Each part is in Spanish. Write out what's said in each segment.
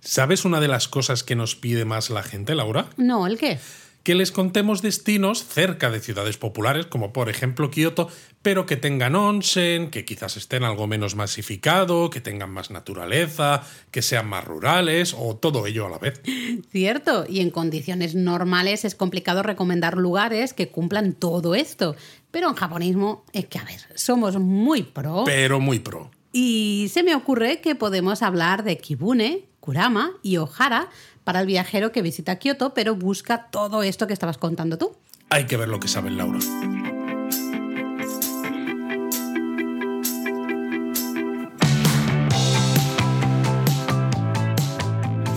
¿Sabes una de las cosas que nos pide más la gente, Laura? No, ¿el qué? Que les contemos destinos cerca de ciudades populares, como por ejemplo Kioto, pero que tengan onsen, que quizás estén algo menos masificado, que tengan más naturaleza, que sean más rurales o todo ello a la vez. Cierto, y en condiciones normales es complicado recomendar lugares que cumplan todo esto. Pero en japonismo es que, a ver, somos muy pro. Pero muy pro. Y se me ocurre que podemos hablar de Kibune, Kurama y Ohara para el viajero que visita Kioto, pero busca todo esto que estabas contando tú. Hay que ver lo que sabe Laura.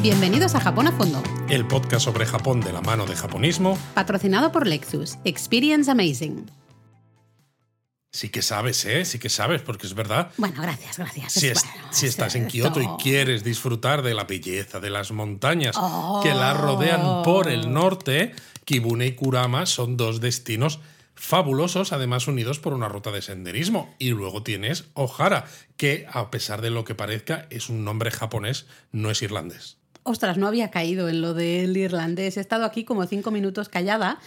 Bienvenidos a Japón a Fondo, El podcast sobre Japón de la mano de japonismo. patrocinado por Lexus. Experience Amazing. Sí que sabes, ¿eh? Sí que sabes, porque es verdad. Bueno, gracias, gracias. Si, Es- es- bueno, si estás en Kioto y quieres disfrutar de la belleza de las montañas que la rodean por el norte, Kibune y Kurama son dos destinos fabulosos, además unidos por una ruta de senderismo. Y luego tienes Ohara, que a pesar de lo que parezca, es un nombre japonés, no es irlandés. Ostras, no había caído en lo del irlandés. He estado aquí como cinco minutos callada.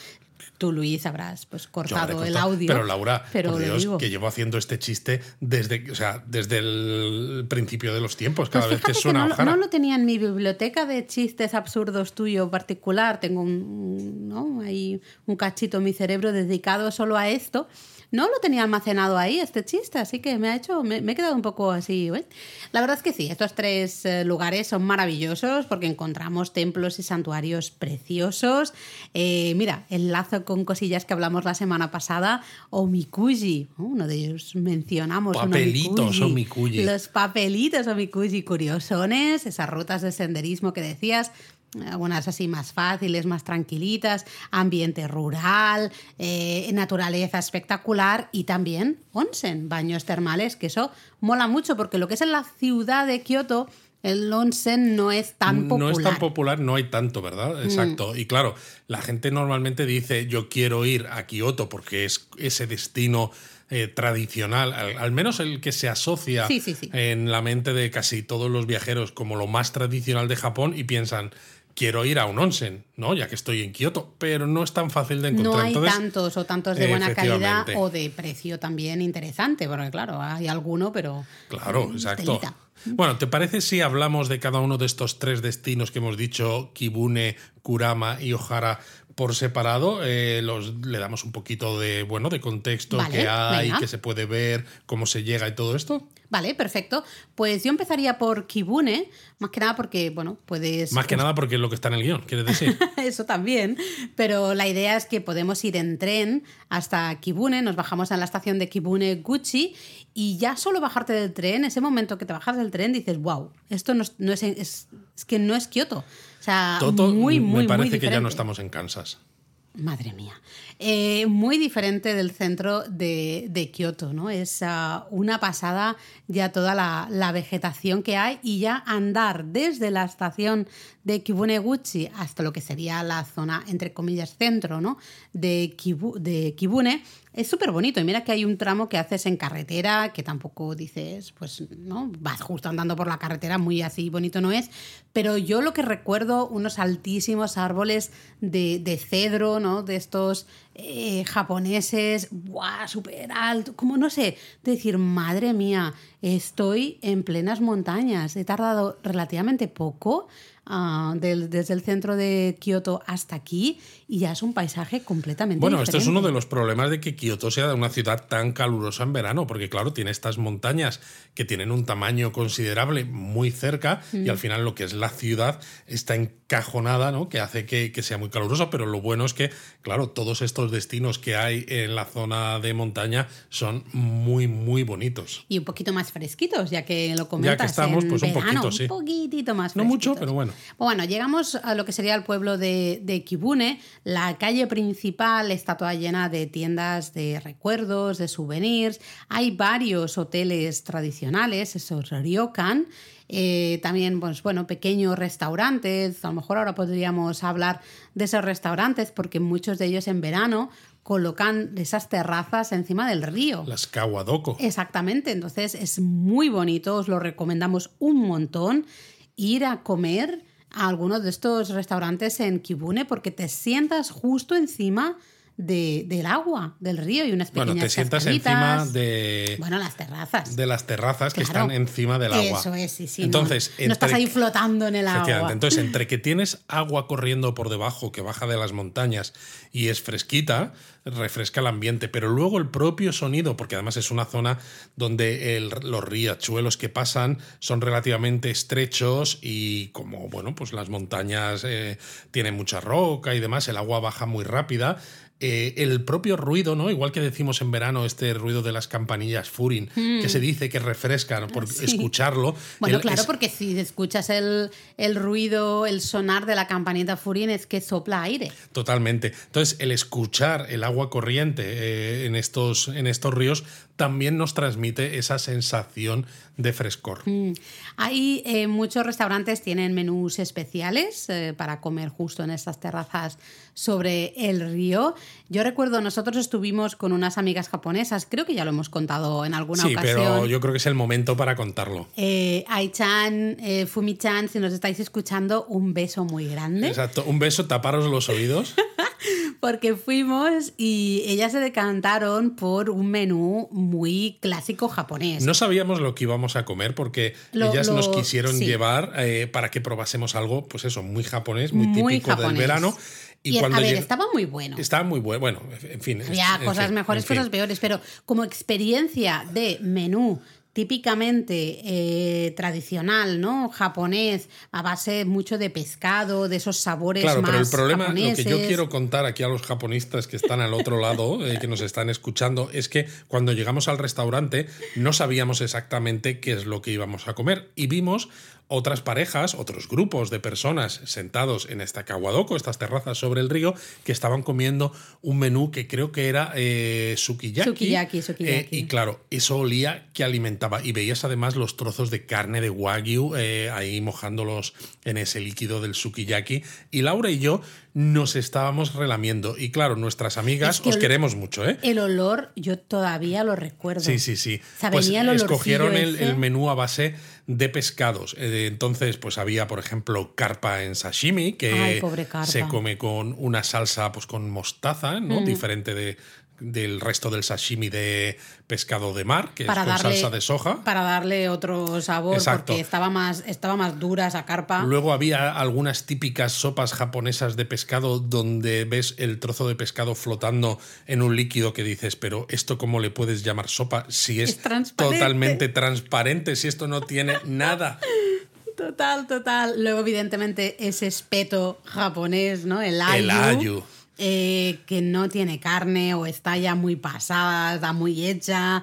Tú, Luis, habrás pues, cortado habré el cortado. audio. Pero Laura, pero por Dios, que llevo haciendo este chiste desde, o sea, desde el principio de los tiempos, cada Pues vez que suena no, lo- Ohara. no lo tenía en mi biblioteca de chistes absurdos tuyo particular. Tengo un, ¿no? Ahí un cachito en mi cerebro dedicado solo a esto. No lo tenía almacenado ahí, este chiste, así que me ha hecho, me, me he quedado un poco así. ¿eh? La verdad es que sí, estos tres eh, lugares son maravillosos porque encontramos templos y santuarios preciosos. Eh, mira, enlazo con cosillas que hablamos la semana pasada. Omikuji, ¿no? uno de ellos mencionamos. un Papelitos omikuji. Los papelitos omikuji curiosones, esas rutas de senderismo que decías, algunas así más fáciles, más tranquilitas, ambiente rural, eh, naturaleza espectacular y también onsen, baños termales, que eso mola mucho porque lo que es en la ciudad de Kioto, el onsen no es tan popular. No es tan popular, no hay tanto, ¿verdad? Exacto. Y claro, la gente normalmente dice yo quiero ir a Kioto porque es ese destino eh, tradicional, al, al menos el que se asocia Sí, sí, sí. en la mente de casi todos los viajeros como lo más tradicional de Japón y piensan quiero ir a un onsen, ¿no? Ya que estoy en Kioto, pero no es tan fácil de encontrar. No hay Entonces, tantos o tantos de buena calidad o de precio también interesante, porque claro, hay alguno, pero... Claro, exacto. Bueno, ¿te parece si hablamos de cada uno de estos tres destinos que hemos dicho, Kibune, Kurama y Ohara, por separado? Eh, los, le damos un poquito de, bueno, de contexto Vale, que hay, venga. que se puede ver, cómo se llega y todo esto. Vale, perfecto. Pues yo empezaría por Kibune, más que nada porque, bueno, puedes... Más que nada porque es lo que está en el guion, ¿quieres decir? Eso también, pero la idea es que podemos ir en tren hasta Kibune, nos bajamos en la estación de Kibune Gucci y ya solo bajarte del tren, ese momento que te bajas del tren dices, wow, esto no es, no es, es- es que no es Kioto. Sea, Toto, muy, muy, me parece muy que ya no estamos en Kansas. Madre mía. Eh, muy diferente del centro de, de Kioto, ¿no? Es ah, una pasada ya toda la, la vegetación que hay y ya andar desde la estación de Kibuneguchi hasta lo que sería la zona, entre comillas, centro, ¿no? De, Kibu- de Kibune. Es súper bonito. Y mira que hay un tramo que haces en carretera, que tampoco dices, pues, ¿no? Vas justo andando por la carretera, muy así bonito no es. Pero yo lo que recuerdo, unos altísimos árboles de, de cedro, ¿no? De estos eh, japoneses, ¡buah! Súper alto. Como no sé, decir, madre mía, estoy en plenas montañas. He tardado relativamente poco. Ah, del- desde el centro de Kioto hasta aquí y ya es un paisaje completamente Bueno, esto es diferente. uno de los problemas de que Kioto sea una ciudad tan calurosa en verano, porque claro, tiene estas montañas que tienen un tamaño considerable muy cerca y al final lo que es la ciudad está encajonada, ¿no? Que hace que, que sea muy calurosa, pero lo bueno es que, claro, todos estos destinos que hay en la zona de montaña son muy, muy bonitos. Y un poquito más fresquitos, ya que lo comentas. estamos, en pues, un verano, poquito, sí. Un poquitito más No mucho, pero bueno. Bueno, llegamos a lo que sería el pueblo de, de Kibune. La calle principal está toda llena de tiendas de recuerdos, de souvenirs. Hay varios hoteles tradicionales, esos ryokan. Eh, también, pues bueno, pequeños restaurantes. A lo mejor ahora podríamos hablar de esos restaurantes porque muchos de ellos en verano colocan esas terrazas encima del río. Las Kawadoko. Exactamente, entonces es muy bonito, os lo recomendamos un montón. Ir a comer a alguno de estos restaurantes en Kibune porque te sientas justo encima de, del agua, del río y unas pequeñas Bueno, te sientas encima de, Bueno, las terrazas. de las terrazas que están encima del agua. Eso es, sí, sí. no- Entonces, no, estás entre- ahí flotando en el agua. Entonces, entre que tienes agua corriendo por debajo que baja de las montañas y es fresquita, refresca el ambiente, pero luego el propio sonido, porque además es una zona donde el- los riachuelos que pasan son relativamente estrechos y como, bueno, pues las montañas eh, tienen mucha roca y demás, el agua baja muy rápida. Eh, el propio ruido, ¿no? Igual que decimos en verano, este ruido de las campanillas Furin, que se dice que refrescan por. Sí. escucharlo. Bueno, el- claro, es- porque si escuchas el, el ruido, el sonar de la campanita Furin es que sopla aire. Totalmente. Entonces, el escuchar el agua corriente eh, en, estos, en estos ríos también nos transmite esa sensación de frescor. Mm. Hay eh, muchos restaurantes tienen menús especiales eh, para comer justo en estas terrazas sobre el río. Yo recuerdo, nosotros estuvimos con unas amigas japonesas, creo que ya lo hemos contado en alguna Sí, ocasión. pero yo creo que es el momento para contarlo. Eh, Ai-chan, eh, Fumi-chan, si nos estáis escuchando, un beso muy grande. Exacto. Un beso, taparos los oídos. Porque fuimos y ellas se decantaron por un menú muy clásico japonés. No sabíamos lo que íbamos a comer porque Lo- ellas nos quisieron sí. llevar eh, para que probásemos algo, pues eso, muy japonés, muy, Muy típico del verano. Y, cuando a ver, lleg- estaba muy bueno. Estaba muy bueno. Bueno, en fin. Había en cosas fin, mejores, fin. cosas peores, pero como experiencia de menú típicamente eh, tradicional, ¿no? Japonés, a base mucho de pescado, de esos sabores Claro, más pero el problema, lo que yo japoneses. quiero contar aquí a los japonistas que están al otro lado, eh, que nos están escuchando, es que cuando llegamos al restaurante no sabíamos exactamente qué es lo que íbamos a comer y vimos otras parejas, otros grupos de personas sentados en esta Kawadoko, estas terrazas sobre el río, que estaban comiendo un menú que creo que era eh, sukiyaki. Sukiyaki, sukiyaki. Eh, y claro, eso olía que alimentaba. Y veías además los trozos de carne de wagyu eh, ahí mojándolos en ese líquido del sukiyaki. Y Laura y yo nos estábamos relamiendo. Y claro, nuestras amigas Es que os queremos mucho, ¿eh? El olor, yo todavía lo recuerdo. Sí, sí, sí. O sea, pues el escogieron el menú a base de pescados. Eh, entonces, pues había, por ejemplo, carpa en sashimi, que Ay, se come con una salsa pues con mostaza, ¿no? Mm. Diferente de, del resto del sashimi de pescado de mar, que Para es con darle, salsa de soja. Para darle otro sabor, Exacto. porque estaba más, estaba más dura esa carpa. Luego había algunas típicas sopas japonesas de pescado donde ves el trozo de pescado flotando en un líquido que dices, pero ¿esto cómo le puedes llamar sopa si es, Es transparente. totalmente transparente, si esto no tiene nada? Total, total. Luego, evidentemente, ese espeto japonés, ¿no? El ayu. El ayu. Eh, que no tiene carne o está ya muy pasada, está muy hecha.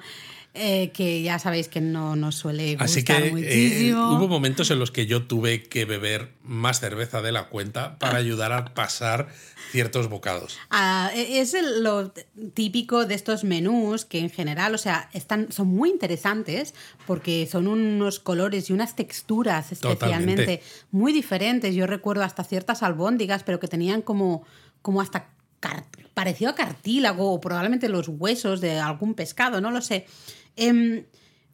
eh, que ya sabéis que no nos suele gustar Así que eh, muchísimo. hubo momentos en los que yo tuve que beber más cerveza de la cuenta para ayudar a pasar ciertos bocados. Ah, e- es el- lo típico de estos menús que en general, o sea, están, son muy interesantes porque son unos colores y unas texturas especialmente Totalmente. muy diferentes. Yo recuerdo hasta ciertas albóndigas, pero que tenían como, como hasta parecido a cartílago o probablemente los huesos de algún pescado, no lo sé. Em,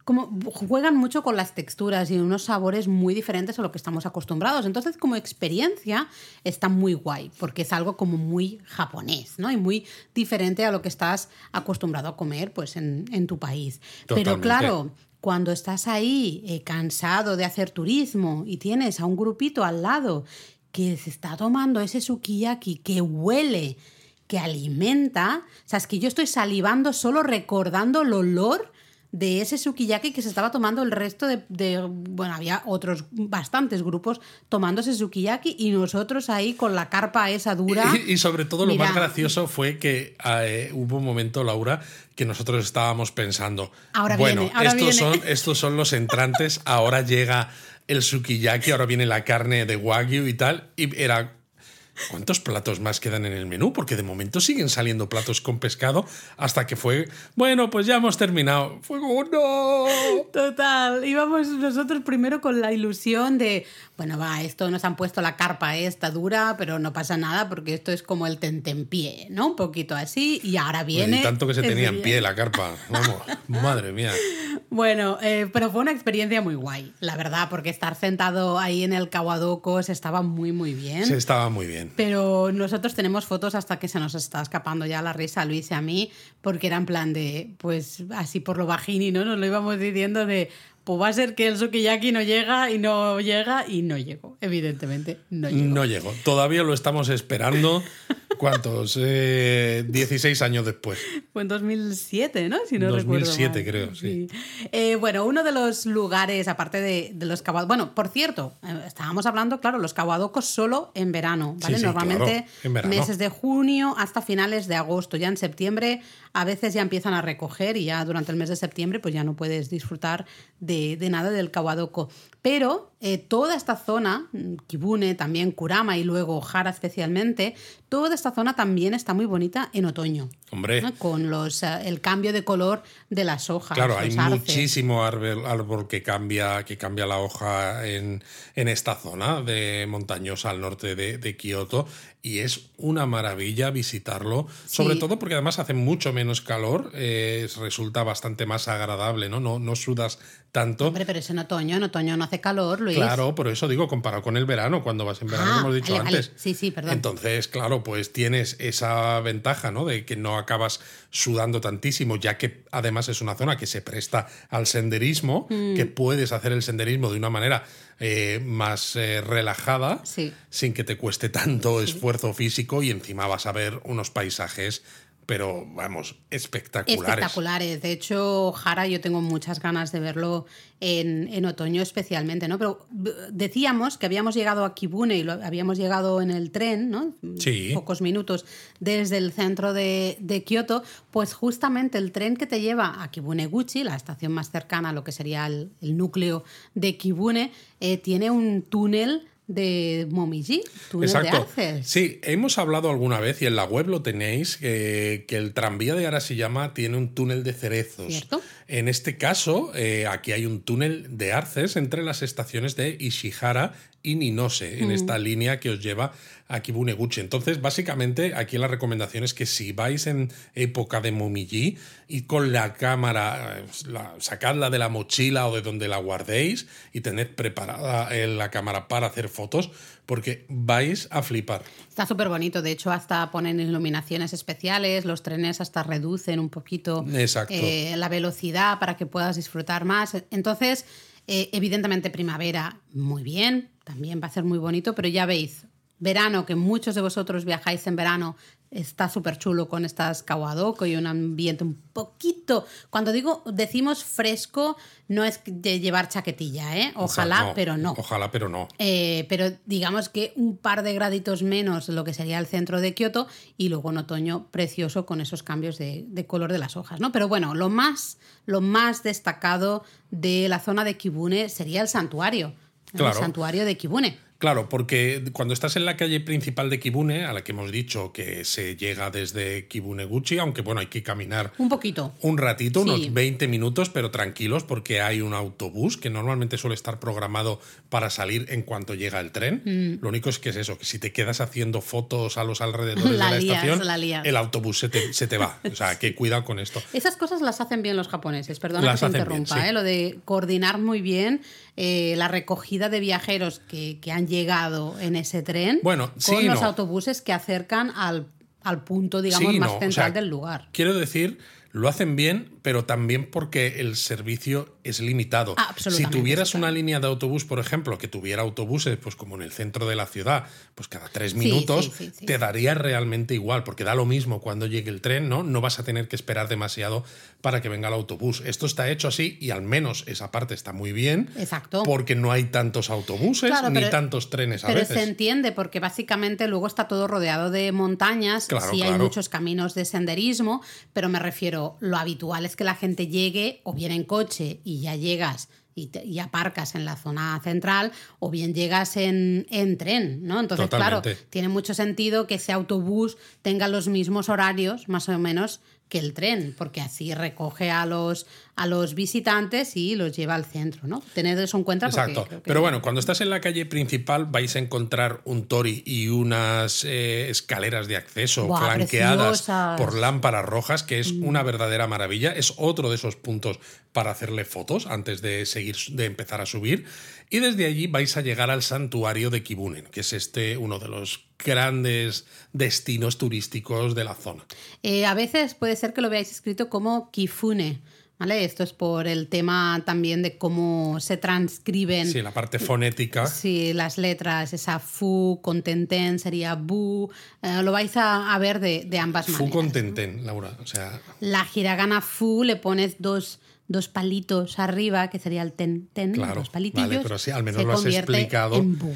como juegan mucho con las texturas y unos sabores muy diferentes a lo que estamos acostumbrados. Entonces, como experiencia, está muy guay, porque es algo como muy japonés, ¿no? Y muy diferente a lo que estás acostumbrado a comer pues, en, en tu país. Pero claro, cuando estás ahí eh, cansado de hacer turismo y tienes a un grupito al lado que se está tomando ese sukiyaki que huele, que alimenta, o sea, es que yo estoy salivando solo recordando el olor de ese sukiyaki que se estaba tomando el resto de, de- bueno, había otros bastantes grupos tomando ese sukiyaki y nosotros ahí con la carpa esa dura. Y, y sobre todo lo Mira, más gracioso fue que eh, hubo un momento, Laura, que nosotros estábamos pensando, Ahora bueno, viene, ahora estos, viene". Son, estos son los entrantes, ahora llega el sukiyaki, ahora viene la carne de wagyu y tal, y era... ¿Cuántos platos más quedan en el menú? Porque de momento siguen saliendo platos con pescado hasta que fue, bueno, pues ya hemos terminado. Fue como, no. Total, íbamos nosotros primero con la ilusión de, bueno, va, esto nos han puesto la carpa esta dura, pero no pasa nada porque esto es como el tentempié, ¿no? Un poquito así y ahora viene... Y tanto que se tenía en pie la carpa. Vamos, madre mía. Bueno, eh, pero fue una experiencia muy guay, la verdad, porque estar sentado ahí en el Kawadoco se estaba muy, muy bien. Se estaba muy bien. Pero nosotros tenemos fotos hasta que se nos está escapando ya la risa a Luis y a mí, porque era en plan de, pues así por lo bajini, ¿no? Nos lo íbamos diciendo de, pues va a ser que el sukiyaki no llega y no llega y no llegó, evidentemente. No llegó. No llegó. Todavía lo estamos esperando. ¿Cuántos? Eh, 16 años después. Fue en 2007, ¿no? Si no 2007 recuerdo creo, sí. Eh, bueno, uno de los lugares, aparte de, de los cabados... Bueno, por cierto, eh, estábamos hablando, claro, los caguadocos solo en verano, ¿vale? Sí, sí, Normalmente claro, en verano. meses de junio hasta finales de agosto. Ya en septiembre a veces ya empiezan a recoger y ya durante el mes de septiembre pues ya no puedes disfrutar de, de nada del caguadoco. Pero eh, toda esta zona, mm, Kibune, también Kurama y luego Hara especialmente, toda esta zona también está muy bonita en otoño. Hombre. ¿no? Con los, eh, el cambio de color de las hojas. Claro, hay arces. muchísimo árbol, árbol que cambia, que cambia la hoja en, en esta zona de montañosa al norte de, de Kioto y es una maravilla visitarlo, sobre Sí. todo porque además hace mucho menos calor, eh, resulta bastante más agradable, ¿no? No, no sudas tanto. Hombre, pero es en otoño, en otoño no hace calor, Luis. Claro, por eso digo, comparado con el verano, cuando vas en verano, Ah, hemos dicho vale, vale. antes. Sí, sí, perdón. Entonces, claro, pues tienes esa ventaja, ¿no? De que no acabas sudando tantísimo, ya que además es una zona que se presta al senderismo, Mm. que puedes hacer el senderismo de una manera eh, más eh, relajada, Sí. sin que te cueste tanto esfuerzo físico y encima vas a ver unos paisajes, pero vamos, espectaculares. Espectaculares. De hecho, Jara, yo tengo muchas ganas de verlo en, en otoño especialmente, ¿no? Pero decíamos que habíamos llegado a Kibune y lo, habíamos llegado en el tren, ¿no? Sí. Pocos minutos desde el centro de, de Kioto. Pues justamente el tren que te lleva a Kibuneguchi, la estación más cercana a lo que sería el, el núcleo de Kibune, eh, tiene un túnel de Momiji, túnel de Exacto. Sí, hemos hablado alguna vez y en la web lo tenéis que, que el tranvía de Arashiyama tiene un túnel de cerezos. ¿Cierto? En este caso, eh, aquí hay un túnel de arces entre las estaciones de Ishihara y Ninose, Mm. en esta línea que os lleva a Kibuneguchi. Entonces, básicamente, aquí la recomendación es que si vais en época de Momiji y con la cámara, eh, la- sacadla de la mochila o de donde la guardéis y tened preparada eh, la cámara para hacer fotos, porque vais a flipar. Está súper bonito, de hecho hasta ponen iluminaciones especiales, los trenes hasta reducen un poquito Exacto. eh, la velocidad para que puedas disfrutar más. Entonces, eh, evidentemente primavera, muy bien, también va a ser muy bonito, pero ya veis, verano, que muchos de vosotros viajáis en verano, está súper chulo con estas kawadoko y un ambiente un poquito, cuando digo, decimos fresco, no es de llevar chaquetilla, ¿eh? Ojalá, O sea, pero no. Ojalá, pero no. Eh, pero digamos que un par de graditos menos lo que sería el centro de Kioto y luego en otoño precioso con esos cambios de, de color de las hojas, ¿no? Pero bueno, lo más, lo más destacado de la zona de Kibune sería el santuario. El Claro. santuario de Kibune. Claro, porque cuando estás en la calle principal de Kibune, a la que hemos dicho que se llega desde Kibuneguchi, aunque bueno, hay que caminar Un poquito. un ratito, Sí. unos 20 minutos, pero tranquilos porque hay un autobús que normalmente suele estar programado para salir en cuanto llega el tren. Mm. Lo único es que es eso, que si te quedas haciendo fotos a los alrededores La de la lías, estación, la el autobús se te, se te va. O sea, que cuidado con esto. Esas cosas las hacen bien los japoneses, perdona Las que te interrumpa, bien, sí. ¿eh? lo de coordinar muy bien eh, la recogida de viajeros que, que han llegado en ese tren Bueno, con sí, los no. autobuses que acercan al, al punto, digamos, Sí, más no, o central sea, del lugar. Quiero decir, lo hacen bien, pero también porque el servicio es limitado. Ah, si tuvieras una línea de autobús, por ejemplo, que tuviera autobuses, pues como en el centro de la ciudad, pues cada tres minutos, sí, sí, sí. te daría realmente igual, porque da lo mismo cuando llegue el tren, ¿no? No vas a tener que esperar demasiado para que venga el autobús. Esto está hecho así y al menos esa parte está muy bien. Exacto. Porque no hay tantos autobuses Claro, ni pero- tantos trenes a Pero veces. se entiende porque básicamente luego está todo rodeado de montañas, Claro, sí hay muchos caminos de senderismo, pero me refiero, lo habitual es que la gente llegue o bien en coche y ya llegas y, te- y aparcas en la zona central o bien llegas en, en tren, ¿no? Entonces, claro, tiene mucho sentido que ese autobús tenga los mismos horarios, más o menos, que el tren, porque así recoge a los, a los visitantes y los lleva al centro, ¿no? Tened eso en cuenta. Exacto. Pero bueno, cuando estás en la calle principal vais a encontrar un tori y unas eh, escaleras de acceso flanqueadas por lámparas rojas, que es mm. una verdadera maravilla. Es otro de esos puntos para hacerle fotos antes de seguir, de empezar a subir. Y desde allí vais a llegar al santuario de Kibunen, que es este uno de los grandes destinos turísticos de la zona. Eh, a veces puede ser que lo veáis escrito como Kifune ¿Vale? Esto es por el tema también de cómo se transcriben. Sí, la parte fonética. Sí, las letras, esa fu, contenten, sería bu. Eh, lo vais a, ver de, ambas maneras. Fu contenten, Laura. O sea... La hiragana fu le pones dos, dos palitos arriba, que sería el ten, ten, claro, dos palitillos. Vale, pero sí, al menos lo has explicado. En bu.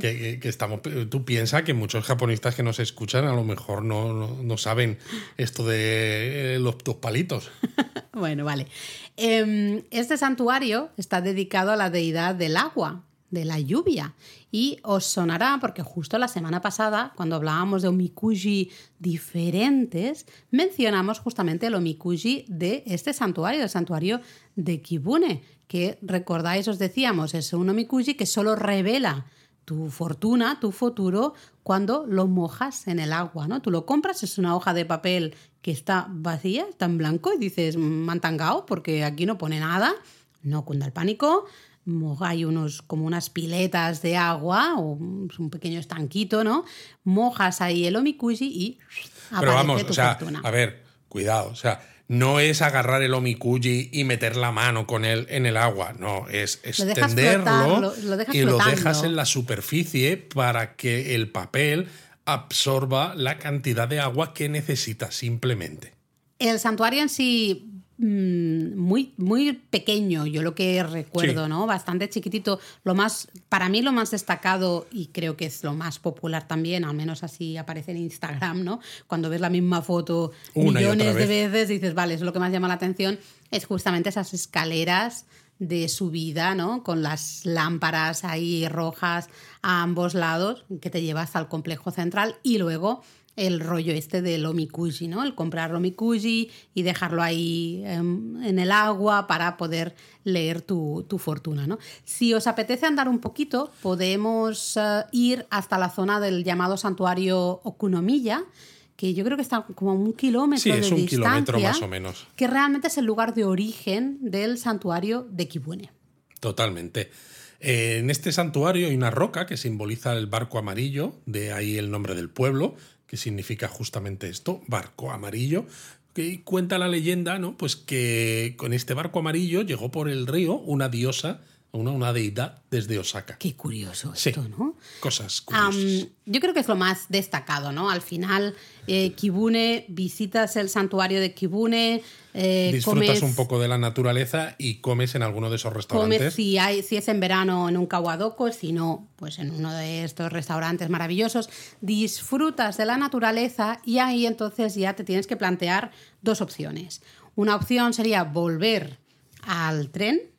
Que, estamos, tú piensas que muchos japonistas que nos escuchan a lo mejor no, saben esto de eh, los dos palitos. bueno, vale. Em, este santuario está dedicado a la deidad del agua, de la lluvia. Y os sonará, porque justo la semana pasada, cuando hablábamos de omikuji diferentes, mencionamos justamente el omikuji de este santuario, el santuario de Kibune, que recordáis, os decíamos, es un omikuji que solo revela tu fortuna, tu futuro, cuando lo mojas en el agua, ¿no? Tú lo compras, es una hoja de papel que está vacía, está en blanco y dices, mantangao, porque aquí no pone nada, no cunda el pánico, hay unos como unas piletas de agua o un pequeño estanquito, ¿no? Mojas ahí el omikuji y aparece Pero vamos, tu o sea, fortuna. a ver, cuidado, o sea, no es agarrar el omikuji y meter la mano con él en el agua, no, es extenderlo y lo dejas en la superficie para que el papel absorba la cantidad de agua que necesita simplemente. El santuario en sí Mm, muy, muy pequeño, yo lo que recuerdo, ¿no? Bastante chiquitito. Lo más, para mí lo más destacado, y creo que es lo más popular también, al menos así aparece en Instagram, ¿no? Cuando ves la misma foto millones de veces, dices, vale, es lo que más llama la atención, es justamente esas escaleras de subida, ¿no? Con las lámparas ahí rojas a ambos lados, que te lleva hasta el complejo central y luego el rollo este del omikuji, ¿no? El comprar omikuji y dejarlo ahí em, en, el agua para poder leer tu, fortuna, ¿no? Si os apetece andar un poquito, podemos eh, ir hasta la zona del llamado santuario Okunomiya, que yo creo que está como a un kilómetro sí, es un kilómetro más o menos. Que realmente es el lugar de origen del santuario de Kibune. Totalmente. Eh, en este santuario hay una roca que simboliza el barco amarillo, de ahí el nombre del pueblo, que significa justamente esto, barco amarillo. Que cuenta la leyenda, ¿no? Pues que con este barco amarillo llegó por el río una diosa una, una deidad desde Osaka. Qué curioso esto, ¿no? Cosas curiosas. yo creo que es lo más destacado, ¿no? Al final, eh, Kibune, visitas el santuario de Kibune. Eh, Disfrutas un poco de la naturaleza y comes en alguno de esos restaurantes. Comes si, hay, si es en verano en un kawadoko, si no, pues en uno de estos restaurantes maravillosos. Disfrutas de la naturaleza y ahí entonces ya te tienes que plantear dos opciones. Una opción sería volver al tren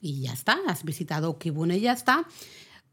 y ya está, has visitado Kibune y ya está.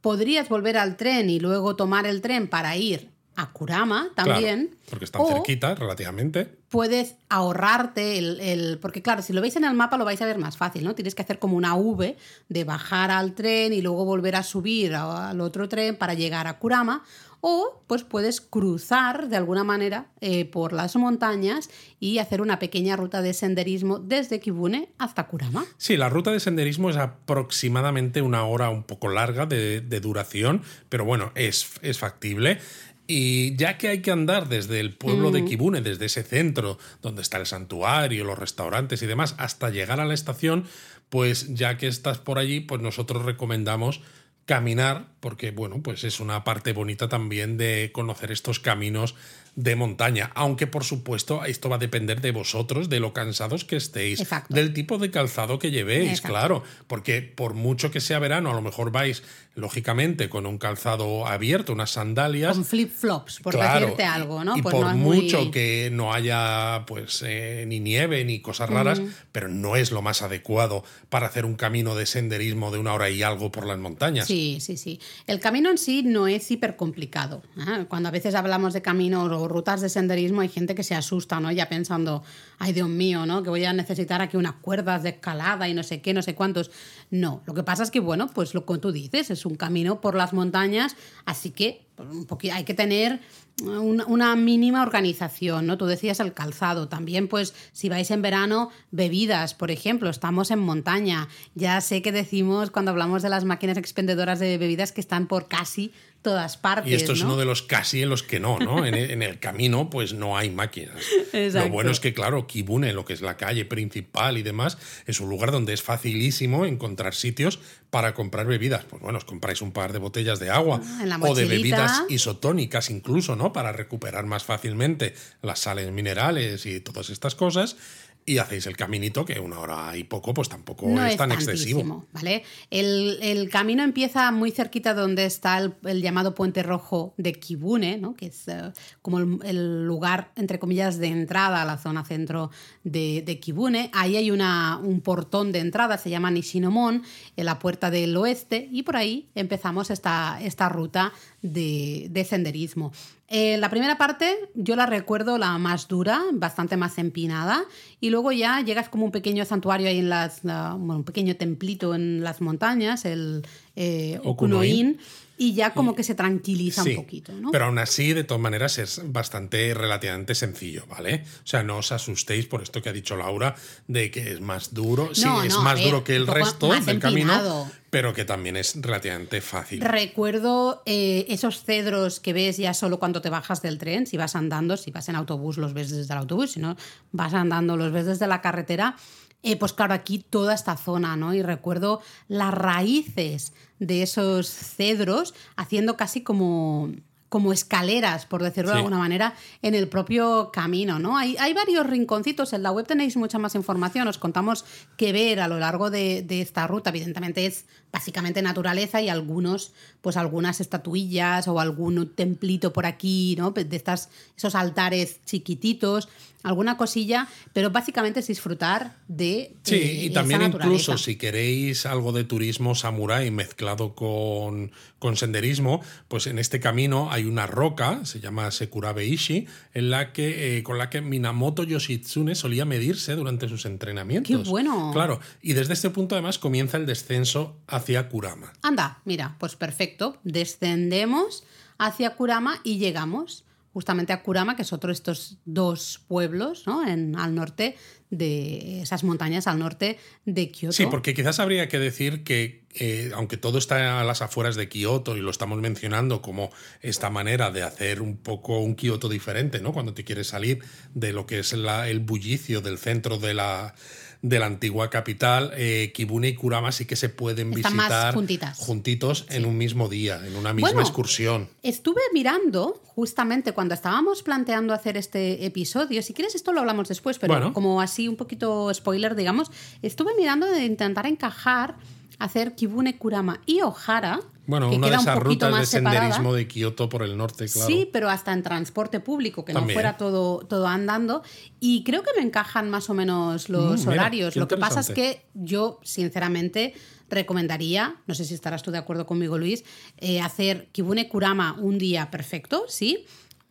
Podrías volver al tren y luego tomar el tren para ir a Kurama también. porque están cerquita relativamente. Puedes ahorrarte el, el, Porque claro, si lo veis en el mapa lo vais a ver más fácil, ¿no? Tienes que hacer como una V de bajar al tren y luego volver a subir al otro tren para llegar a Kurama o pues puedes cruzar de alguna manera eh, por las montañas y hacer una pequeña ruta de senderismo desde Kibune hasta Kurama. Sí, la ruta de senderismo es aproximadamente una hora un poco larga de, duración, pero bueno, es, es factible. Y ya que hay que andar desde el pueblo de mm. Kibune, desde ese centro donde está el santuario, los restaurantes y demás, hasta llegar a la estación, pues ya que estás por allí, pues nosotros recomendamos caminar, porque bueno, pues es una parte bonita también de conocer estos caminos de montaña, aunque por supuesto esto va a depender de vosotros, de lo cansados que estéis, del tipo de calzado que llevéis, claro, porque por mucho que sea verano, a lo mejor vais lógicamente con un calzado abierto, unas sandalias, con flip-flops, por decirte algo, ¿no? Y pues por mucho que no haya pues eh, ni nieve ni cosas raras, pero no es lo más adecuado para hacer un camino de senderismo de una hora y algo por las montañas. Sí, sí, sí. El camino en sí no es hiper complicado. ¿eh? Cuando a veces hablamos de caminos rutas de senderismo hay gente que se asusta, ¿no? Ya pensando, ay Dios mío, ¿no? Que voy a necesitar aquí unas cuerdas de escalada y no sé qué, no sé cuántos. No, lo que pasa es que, bueno, pues lo que tú dices, es un camino por las montañas, así que pues, hay que tener una, mínima organización, ¿no? Tú decías el calzado, también pues si vais en verano, bebidas, por ejemplo, estamos en montaña, ya sé que decimos cuando hablamos de las máquinas expendedoras de bebidas que están por casi todas partes. Y esto es uno de los casi en los que no, ¿no? en, el, camino, pues no hay máquinas. Lo bueno es que, claro, Kibune, lo que es la calle principal y demás, es un lugar donde es facilísimo encontrar sitios para comprar bebidas. Pues bueno, os compráis un par de botellas de agua ah, o de bebidas isotónicas incluso, ¿no? Para recuperar más fácilmente las sales minerales y todas estas cosas y hacéis el caminito, que una hora y poco, pues tampoco es, tan excesivo. ¿vale? El, camino empieza muy cerquita donde está el, llamado Puente Rojo de Kibune, ¿no? que es eh, como el, lugar, entre comillas, de entrada a la zona centro de, de Kibune. Ahí hay una, un portón de entrada, se llama Nishinomon, en la puerta del oeste, y por ahí empezamos esta, esta ruta de, de senderismo. Eh, la primera parte yo la recuerdo la más dura, bastante más empinada, y luego ya llegas como un pequeño santuario ahí en las, bueno, un pequeño templito en las montañas, el eh, Okunoin y ya como que se tranquiliza un poquito. ¿no? Pero aún así, de todas maneras, es bastante relativamente sencillo, ¿vale? O sea, no os asustéis por esto que ha dicho Laura de que es más duro. sí, es más duro que el resto del camino, pero que también es relativamente fácil. Recuerdo eh, esos cedros que ves ya solo cuando te bajas del tren, si vas andando, si vas en autobús los ves desde el autobús, si no vas andando los ves desde la carretera. Eh, pues claro, aquí toda esta zona, ¿no? Y recuerdo las raíces de esos cedros haciendo casi como como escaleras, por decirlo de alguna manera, en el propio camino. ¿no? Hay, hay, varios rinconcitos, en la web tenéis mucha más información, os contamos qué ver a lo largo de, de, esta ruta. Evidentemente es básicamente naturaleza y algunos, pues algunas estatuillas o algún templito por aquí, ¿no? de estas, esos altares chiquititos alguna cosilla, pero básicamente es disfrutar de. Sí, y también incluso si queréis algo de turismo samurái mezclado con, con, senderismo, pues en este camino hay una roca, se llama Sekurabe Ishi, en la que, eh, con la que Minamoto Yoshitsune solía medirse durante sus entrenamientos. ¡Qué bueno! Claro, y desde este punto además comienza el descenso hacia Kurama. Anda, mira, pues perfecto. Descendemos hacia Kurama y llegamos justamente a Kurama, que es otro de estos dos pueblos ¿no? en, al norte de esas montañas al norte de Kioto. Sí, porque quizás habría que decir que, eh, aunque todo está a las afueras de Kioto y lo estamos mencionando como esta manera de hacer un poco un Kioto diferente, ¿no? cuando te quieres salir de lo que es el bullicio del centro de la de la antigua capital, eh, Kibune y Kurama sí que se pueden visitar juntitos en un mismo día, en una misma excursión. Estuve mirando justamente cuando estábamos planteando hacer este episodio, si quieres esto lo hablamos después, pero como así un poquito spoiler, digamos, estuve mirando de intentar encajar hacer Kibune, Kurama y Ohara. Bueno, una de esas rutas de senderismo de Kioto por el norte, claro. Sí, pero hasta en transporte público, que no fuera todo, todo andando. Y creo que me encajan más o menos los mm, horarios. Lo que pasa es que yo, sinceramente, recomendaría, no sé si estarás tú de acuerdo conmigo, Luis, eh, hacer Kibune Kurama un día perfecto, ¿sí?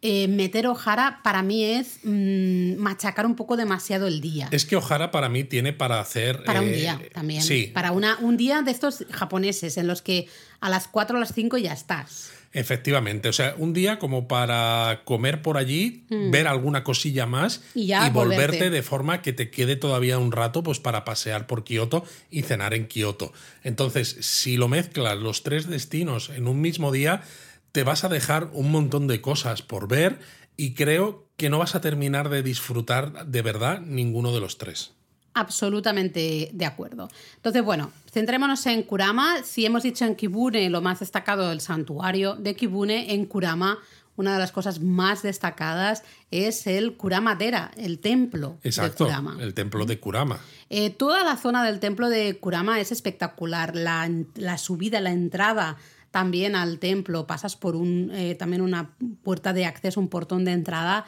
Eh, meter Ojara para mí es mm, machacar un poco demasiado el día. Es que Ojara para mí tiene para hacer... Para un eh, día también. Sí. Para una, un día de estos japoneses en los que a las 4 o las 5 ya estás. Efectivamente, o sea, un día como para comer por allí, mm. ver alguna cosilla más y, volverte de forma que te quede todavía un rato pues para pasear por Kioto y cenar en Kioto. Entonces, si lo mezclas los tres destinos en un mismo día, te vas a dejar un montón de cosas por ver y creo que no vas a terminar de disfrutar de verdad ninguno de los tres. Absolutamente de acuerdo. Entonces, bueno, centrémonos en Kurama. Si hemos dicho en Kibune lo más destacado del santuario de Kibune, en Kurama una de las cosas más destacadas es el Kurama Dera, el templo Exacto, de Kurama. El templo de Kurama. Eh, toda la zona del templo de Kurama es espectacular. La, la subida, la entrada también al templo, pasas por un, eh, también una puerta de acceso, un portón de entrada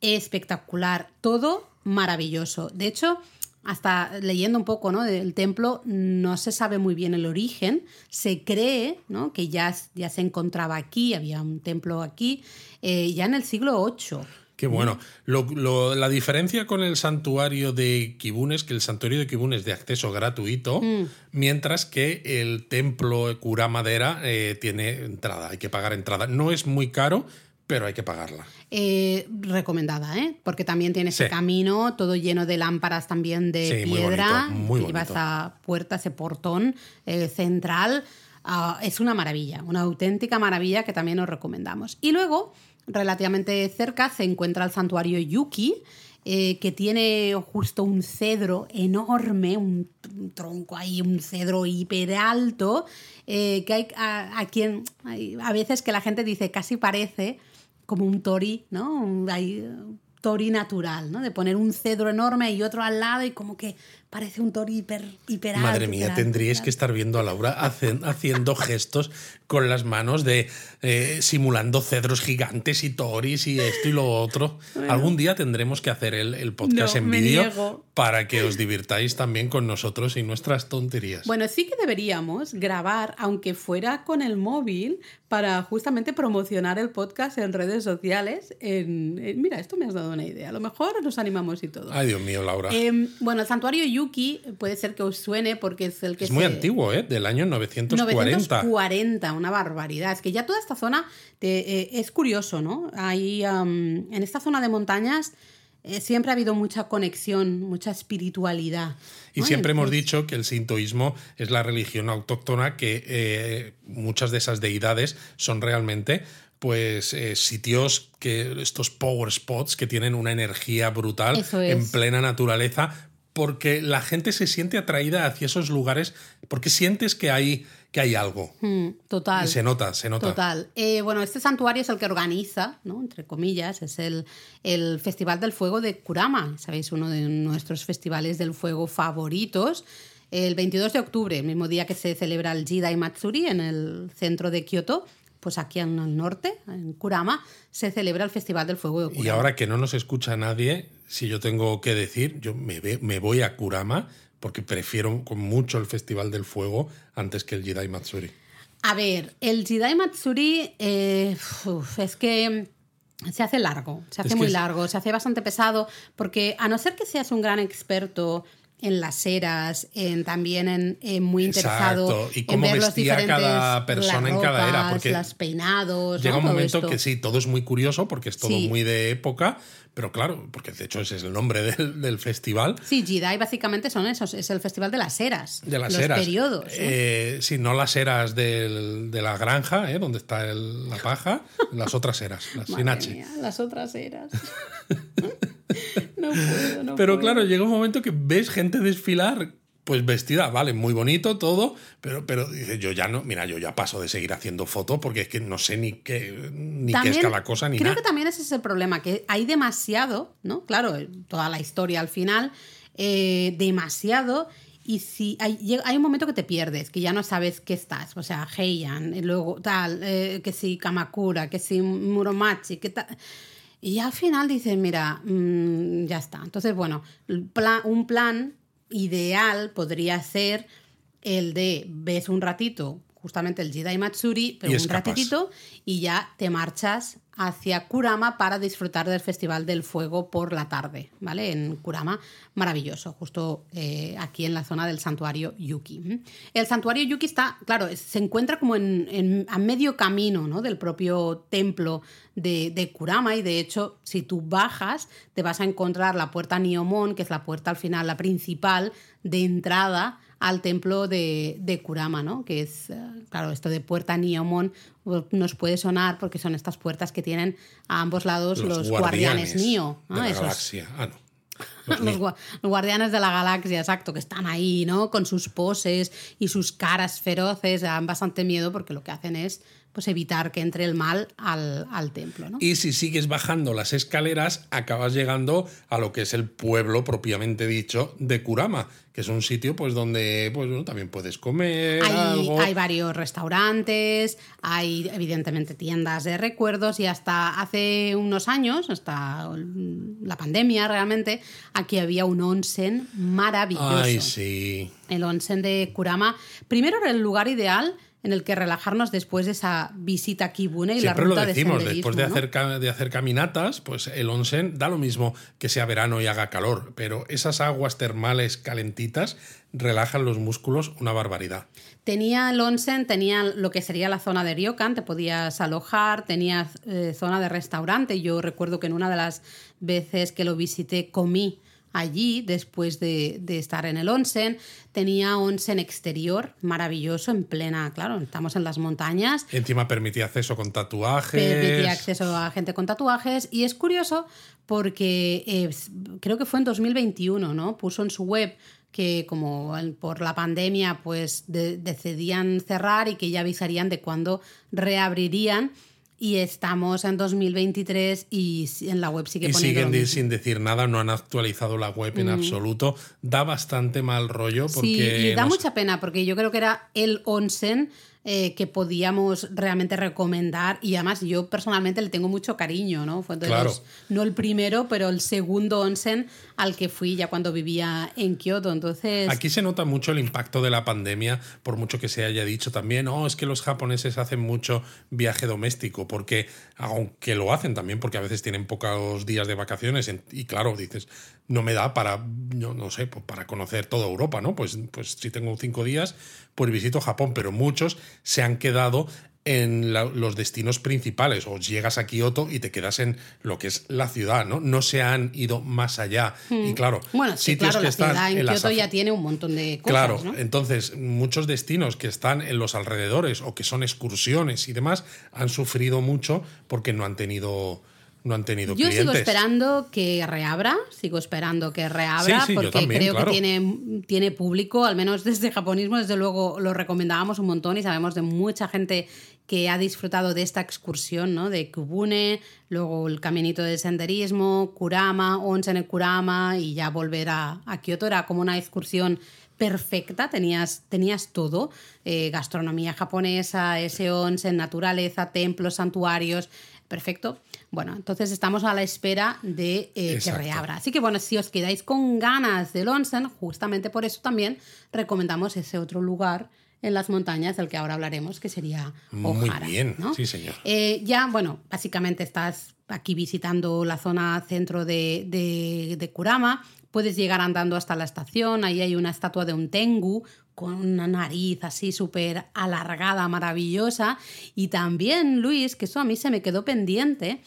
espectacular, todo maravilloso. De hecho, hasta leyendo un poco ¿no? del templo, no se sabe muy bien el origen. Se cree ¿no? que ya, ya se encontraba aquí, había un templo aquí, eh, ya en el siglo VIII. Qué bueno. la diferencia con el santuario de Kibun es que el santuario de Kibun es de acceso gratuito, mm. mientras que el templo Cura Madera eh, tiene entrada, hay que pagar entrada. No es muy caro, pero hay que pagarla. Eh, recomendada, ¿eh? Porque también tiene ese camino todo lleno de lámparas también de piedra. Muy bonito, esa puerta, ese portón eh, central. Ah, es una maravilla, una auténtica maravilla que también os recomendamos. Y luego, relativamente cerca, se encuentra el santuario Yuki. Eh, que tiene justo un cedro enorme, un, tronco ahí, un cedro hiper alto, que hay a, quien a veces que la gente dice casi parece como un tori, ¿no? Hay tori natural, ¿no? De poner un cedro enorme y otro al lado y como que parece un tori hiper, hiper alto, Madre mía, tendríais que estar viendo a Laura haciendo gestos con las manos de eh, simulando cedros gigantes y toris y esto y lo otro. Algún día tendremos que hacer el, podcast en vídeo para que os divirtáis también con nosotros y nuestras tonterías. Bueno, sí que deberíamos grabar, aunque fuera con el móvil, para justamente promocionar el podcast en redes sociales. mira, esto me has dado una idea. A lo mejor nos animamos y todo. Ay, Dios mío, Laura. Em, bueno, el santuario Yuki puede ser que os suene porque es el que es muy antiguo, ¿eh? Del año 940. 940, una barbaridad. Es que ya toda esta zona eh, es curioso, ¿no? Hay, en esta zona de montañas eh, siempre ha habido mucha conexión, mucha espiritualidad. Y siempre hemos dicho que el sintoísmo es la religión autóctona, que eh, muchas de esas deidades son realmente pues sitios que estos power spots que tienen una energía brutal en plena naturaleza porque la gente se siente atraída hacia esos lugares porque sientes que hay, que hay algo. Hmm, total. Y se nota, se nota. Total. Eh, bueno, este santuario es el que organiza, ¿no? entre comillas, es el, el Festival del Fuego de Kurama. Sabéis, uno de nuestros festivales del fuego favoritos. El 22 de octubre, el mismo día que se celebra el Jidai Matsuri en el centro de Kioto, pues aquí en el norte, en Kurama, se celebra el Festival del Fuego de Kurama. Y ahora que no nos escucha nadie, si yo tengo que decir, yo me, me voy a Kurama porque prefiero con mucho el Festival del Fuego antes que el Jidai Matsuri. A ver, el Jidai Matsuri eh, es que se hace largo, se hace muy largo, se hace bastante pesado, porque a no ser que seas un gran experto en las eras, en, también en, muy interesado y cómo en ver vestía cada persona en cada era. Porque los peinados. Llega un momento que sí, todo es muy curioso porque es todo muy de época, pero claro, porque de hecho ese es el nombre del, festival. Sí, Jidai básicamente son esos, es el festival de las eras. De las los eras. periodos. ¿eh? sí, no las eras de la granja, ¿eh? donde está la paja, las otras eras, las sin H. las otras eras. no puedo, no Pero claro, llega un momento que ves gente desfilar pues vestida, vale, muy bonito todo, pero, pero dice, yo ya no, mira, yo ya paso de seguir haciendo fotos porque es que no sé ni qué, ni qué es cada cosa ni creo nada. Creo que también ese es el problema, que hay demasiado, ¿no? Claro, toda la historia al final, eh, demasiado. Y si hay, hay, un momento que te pierdes, que ya no sabes qué estás. O sea, Heian, y luego tal, eh, que si Kamakura, que si Muromachi, que tal. Y al final dices, mira, mm, ya está. Entonces, bueno, un plan ideal podría ser el de ves un ratito justamente el Jidai Matsuri, pero un ratito y ya te marchas hacia Kurama para disfrutar del Festival del Fuego por la tarde, ¿vale? En Kurama, maravilloso, justo eh, aquí en la zona del santuario Yuki. El santuario Yuki está, claro, se encuentra como en, a medio camino ¿no? del propio templo de, de, Kurama y de hecho, si tú bajas, te vas a encontrar la puerta Niomon, que es la puerta al final, la principal de entrada al templo de, de Kurama, ¿no? Que es, eh, claro, esto de puerta Niomon pues, nos puede sonar porque son estas puertas que tienen a ambos lados los, guardianes, Nio. De la galaxia. Ah, no. Los, guardianes de la galaxia, exacto, que están ahí, ¿no? Con sus poses y sus caras feroces, dan bastante miedo porque lo que hacen es pues evitar que entre el mal al, al templo. ¿no? Y si sigues bajando las escaleras, acabas llegando a lo que es el pueblo propiamente dicho de Kurama, que es un sitio pues donde pues, bueno, también puedes comer. Hay, algo. hay varios restaurantes, hay evidentemente tiendas de recuerdos y hasta hace unos años, hasta la pandemia realmente, aquí había un onsen maravilloso. Ay, sí. El onsen de Kurama. Primero era el lugar ideal en el que relajarnos después de esa visita a Kibune y Siempre la ruta lo decimos, de después de hacer, de hacer caminatas, pues el onsen da lo mismo que sea verano y haga calor, pero esas aguas termales calentitas relajan los músculos una barbaridad. Tenía el onsen, tenía lo que sería la zona de ryokan, te podías alojar, tenía eh, zona de restaurante. Yo recuerdo que en una de las veces que lo visité comí allí después de, de estar en el onsen. Tenía onsen exterior maravilloso en plena, claro, estamos en las montañas. Encima permitía acceso con tatuajes. Permitía acceso a gente con tatuajes y es curioso porque eh, creo que fue en 2021, ¿no? Puso en su web que como por la pandemia pues de- decidían cerrar y que ya avisarían de cuándo reabrirían y estamos en 2023 y en la web sigue Y poniendo siguen. Mm. sin decir nada, no han actualizado la web en absoluto. Da bastante mal rollo porque. Sí, y da mucha pena porque yo creo que era el onsen eh, que podíamos realmente recomendar y además yo personalmente le tengo mucho cariño, ¿no? Fue de Claro. no el primero, pero el segundo onsen al que fui ya cuando vivía en Kioto. Entonces, Aquí se nota mucho el impacto de la pandemia, por mucho que se haya dicho también, oh, es que los japoneses hacen mucho viaje doméstico, porque aunque lo hacen también, porque a veces tienen pocos días de vacaciones, y claro, dices, no me da para, no, no sé, pues para conocer toda Europa, ¿no? Pues, pues si tengo cinco días, pues visito Japón, pero muchos se han quedado en la- los destinos principales, o llegas a Kioto y te quedas en lo que es la ciudad, ¿no? No se han ido más allá. Y claro, Hmm. bueno, sí, sitios claro, que la están ciudad en, Kioto ya tiene un montón de cosas, Claro, ¿no? entonces muchos destinos que están en los alrededores o que son excursiones y demás han sufrido mucho porque no han tenido no han tenido Yo clientes. sigo esperando que reabra, sigo esperando que reabra, Sí, sí, yo porque también, creo claro. que tiene, tiene público, al menos desde japonismo, desde luego lo recomendábamos un montón y sabemos de mucha gente que ha disfrutado de esta excursión, ¿no? De Kubune, luego el caminito de senderismo, Kurama, onsen en Kurama y ya volver a, a Kioto. Era como una excursión perfecta, tenías, tenías todo, eh, gastronomía japonesa, ese onsen, naturaleza, templos, santuarios, perfecto. Bueno, entonces estamos a la espera de eh, que reabra. Así que bueno, si os quedáis con ganas del onsen, justamente por eso también recomendamos ese otro lugar en las montañas del que ahora hablaremos, que sería Muy Ohara. bien, ¿no? sí, señor. Eh, ya, bueno, básicamente estás aquí visitando la zona centro de, de, de Kurama. Puedes llegar andando hasta la estación. Ahí hay una estatua de un tengu con una nariz así súper alargada, maravillosa. Y también, Luis, que eso a mí se me quedó pendiente.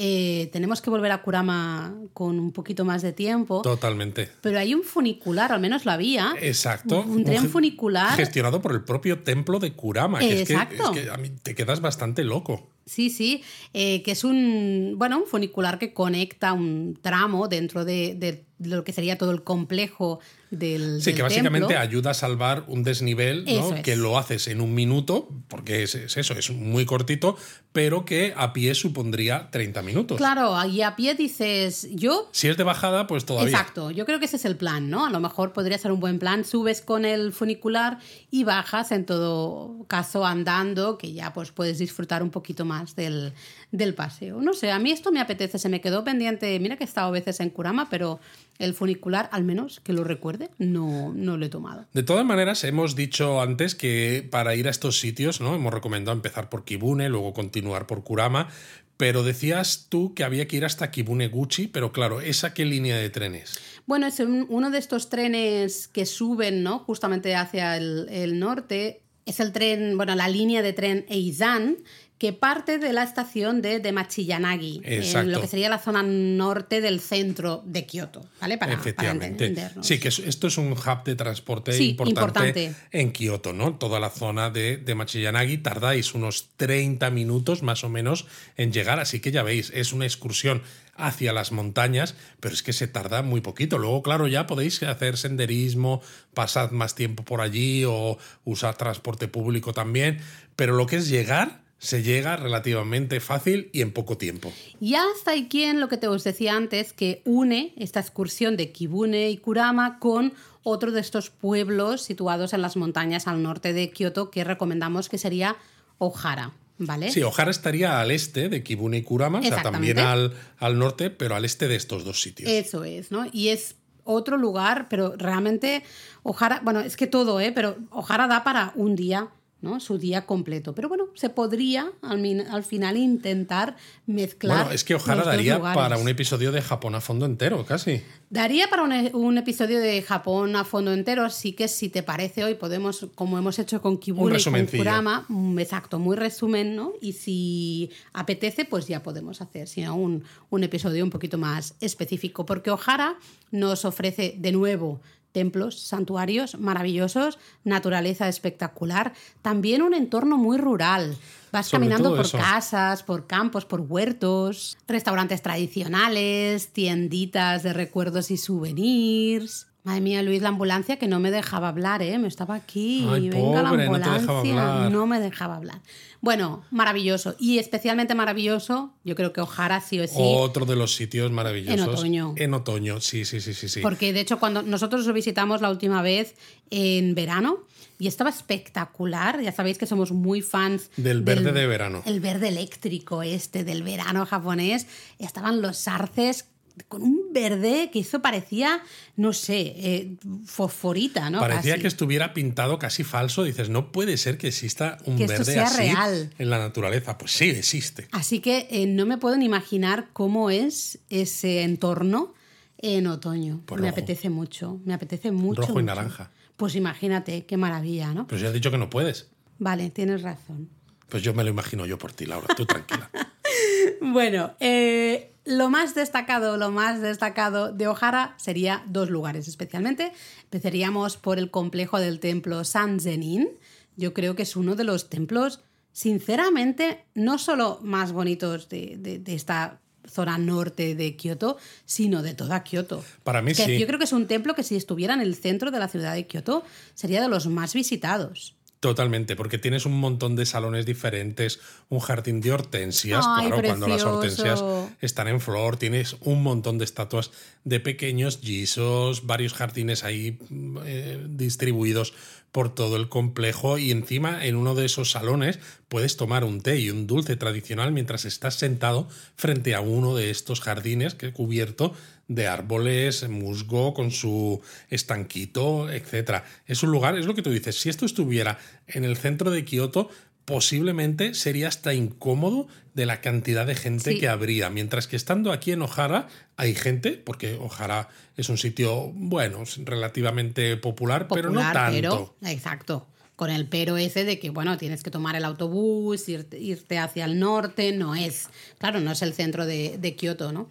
eh, tenemos que volver a Kurama con un poquito más de tiempo. Totalmente. Pero hay un funicular, al menos lo había. Exacto. Un tren funicular. Gestionado por el propio templo de Kurama. Que es, que, Exacto. es que a mí te quedas bastante loco. Sí, sí, eh, que es un, bueno, un funicular que conecta un tramo dentro de, de lo que sería todo el complejo del, Sí, del que básicamente templo. ayuda a salvar un desnivel, ¿no? Es. que lo haces en un minuto, porque es, es eso, es muy cortito, pero que a pie supondría 30 minutos. Claro, y a pie dices, yo Si es de bajada, pues todavía. Exacto, yo creo que ese es el plan, ¿no? A lo mejor podría ser un buen plan, subes con el funicular y bajas en todo caso andando, que ya pues puedes disfrutar un poquito más del, del paseo. No sé, a mí esto me apetece, se me quedó pendiente, mira que he estado veces en Kurama, pero el funicular, al menos que lo recuerde, no, no lo he tomado. De todas maneras, hemos dicho antes que para ir a estos sitios, ¿no? Hemos recomendado empezar por Kibune, luego continuar por Kurama, pero decías tú que había que ir hasta Kibune Guchi, pero claro, ¿esa qué línea de trenes? Bueno, es un- uno de estos trenes que suben, ¿no? Justamente hacia el, el norte. Es el tren, bueno, la línea de tren Eizan, que parte de la estación de, de Machiyanagi, en lo que sería la zona norte del centro de Kioto, ¿vale? Para, para Efectivamente. entendernos. Sí, que es- esto es un hub de transporte Sí, importante, importante. en Kioto, ¿no? Toda la zona de, de Machiyanagi tardáis unos 30 minutos más o menos en llegar, así que ya veis, es una excursión hacia las montañas, pero es que se tarda muy poquito. Luego, claro, ya podéis hacer senderismo, pasad más tiempo por allí o usar transporte público también, pero lo que es llegar se llega relativamente fácil y en poco tiempo. Y hasta quien lo que te os decía antes, que une esta excursión de Kibune y Kurama con otro de estos pueblos situados en las montañas al norte de Kioto que recomendamos que sería Ohara. ¿Vale? Sí, Ohara estaría al este de Kibune y Kurama, o sea, también al, al norte, pero al este de estos dos sitios. Eso es, ¿no? Y es otro lugar, pero realmente Ohara, bueno, es que todo, ¿eh? Pero Ohara da para un día ¿no? su día completo. Pero bueno, se podría al, al final intentar mezclar. Bueno, es que ojalá daría para un episodio de Japón a fondo entero, casi. Daría para un, episodio de Japón a fondo entero, así que si te parece hoy podemos, como hemos hecho con Kibune y con Kurama, mm, exacto, muy resumen, ¿no? Y si apetece, pues ya podemos hacer, sino un, un episodio un poquito más específico, porque Ohara nos ofrece de nuevo templos, santuarios maravillosos, naturaleza espectacular, también un entorno muy rural. Vas caminando por casas, por campos, por huertos, restaurantes tradicionales, tienditas de recuerdos y souvenirs. Madre mía, Luis, la ambulancia que no me dejaba hablar, ¿eh? Me estaba aquí y venga la ambulancia. No, me dejaba hablar. Bueno, maravilloso. Y especialmente maravilloso, yo creo que Ojara sí o sí. Otro de los sitios maravillosos. En otoño. En otoño, sí, sí, sí, sí. sí. Porque de hecho, cuando nosotros lo visitamos la última vez en verano, y estaba espectacular. Ya sabéis que somos muy fans del verde de verano. El verde eléctrico este del verano japonés. Estaban los arces con un verde que eso parecía, no sé, eh, fosforita, ¿no? Parecía que estuviera pintado casi falso. Dices, no puede ser que exista un verde así real. en la naturaleza. Pues sí, existe. Así que eh, no me puedo ni imaginar cómo es ese entorno en otoño. Pues me apetece mucho, me apetece mucho. Rojo y naranja. Pues imagínate, qué maravilla, ¿no? Pero ya has dicho que no puedes. Vale, tienes razón. Pues yo me lo imagino yo por ti, Laura, tú tranquila. bueno, eh, lo más destacado, lo más destacado de Ohara sería dos lugares especialmente. Empezaríamos por el complejo del templo San Zenin. Yo creo que es uno de los templos, sinceramente, no solo más bonitos de, esta zona norte de Kioto, sino de toda Kioto. Para mí sí. Yo creo que es un templo que si estuviera en el centro de la ciudad de Kioto sería de los más visitados. Totalmente, porque tienes un montón de salones diferentes, un jardín de hortensias, claro, cuando las hortensias están en flor, tienes un montón de estatuas de pequeños Jesus, varios jardines ahí eh, distribuidos por todo el complejo y encima en uno de esos salones puedes tomar un té y un dulce tradicional mientras estás sentado frente a uno de estos jardines que cubierto de árboles, musgo con su estanquito, etc. Es un lugar, es lo que tú dices, si esto estuviera en el centro de Kioto, posiblemente sería hasta incómodo de la cantidad de gente que habría. Mientras que estando aquí en Ojara hay gente, porque Ojara es un sitio, bueno, relativamente popular, pero no tanto. exacto. Con el pero ese de que, bueno, tienes que tomar el autobús, irte, hacia el norte, no es, claro, no es el centro de, de Kioto, ¿no?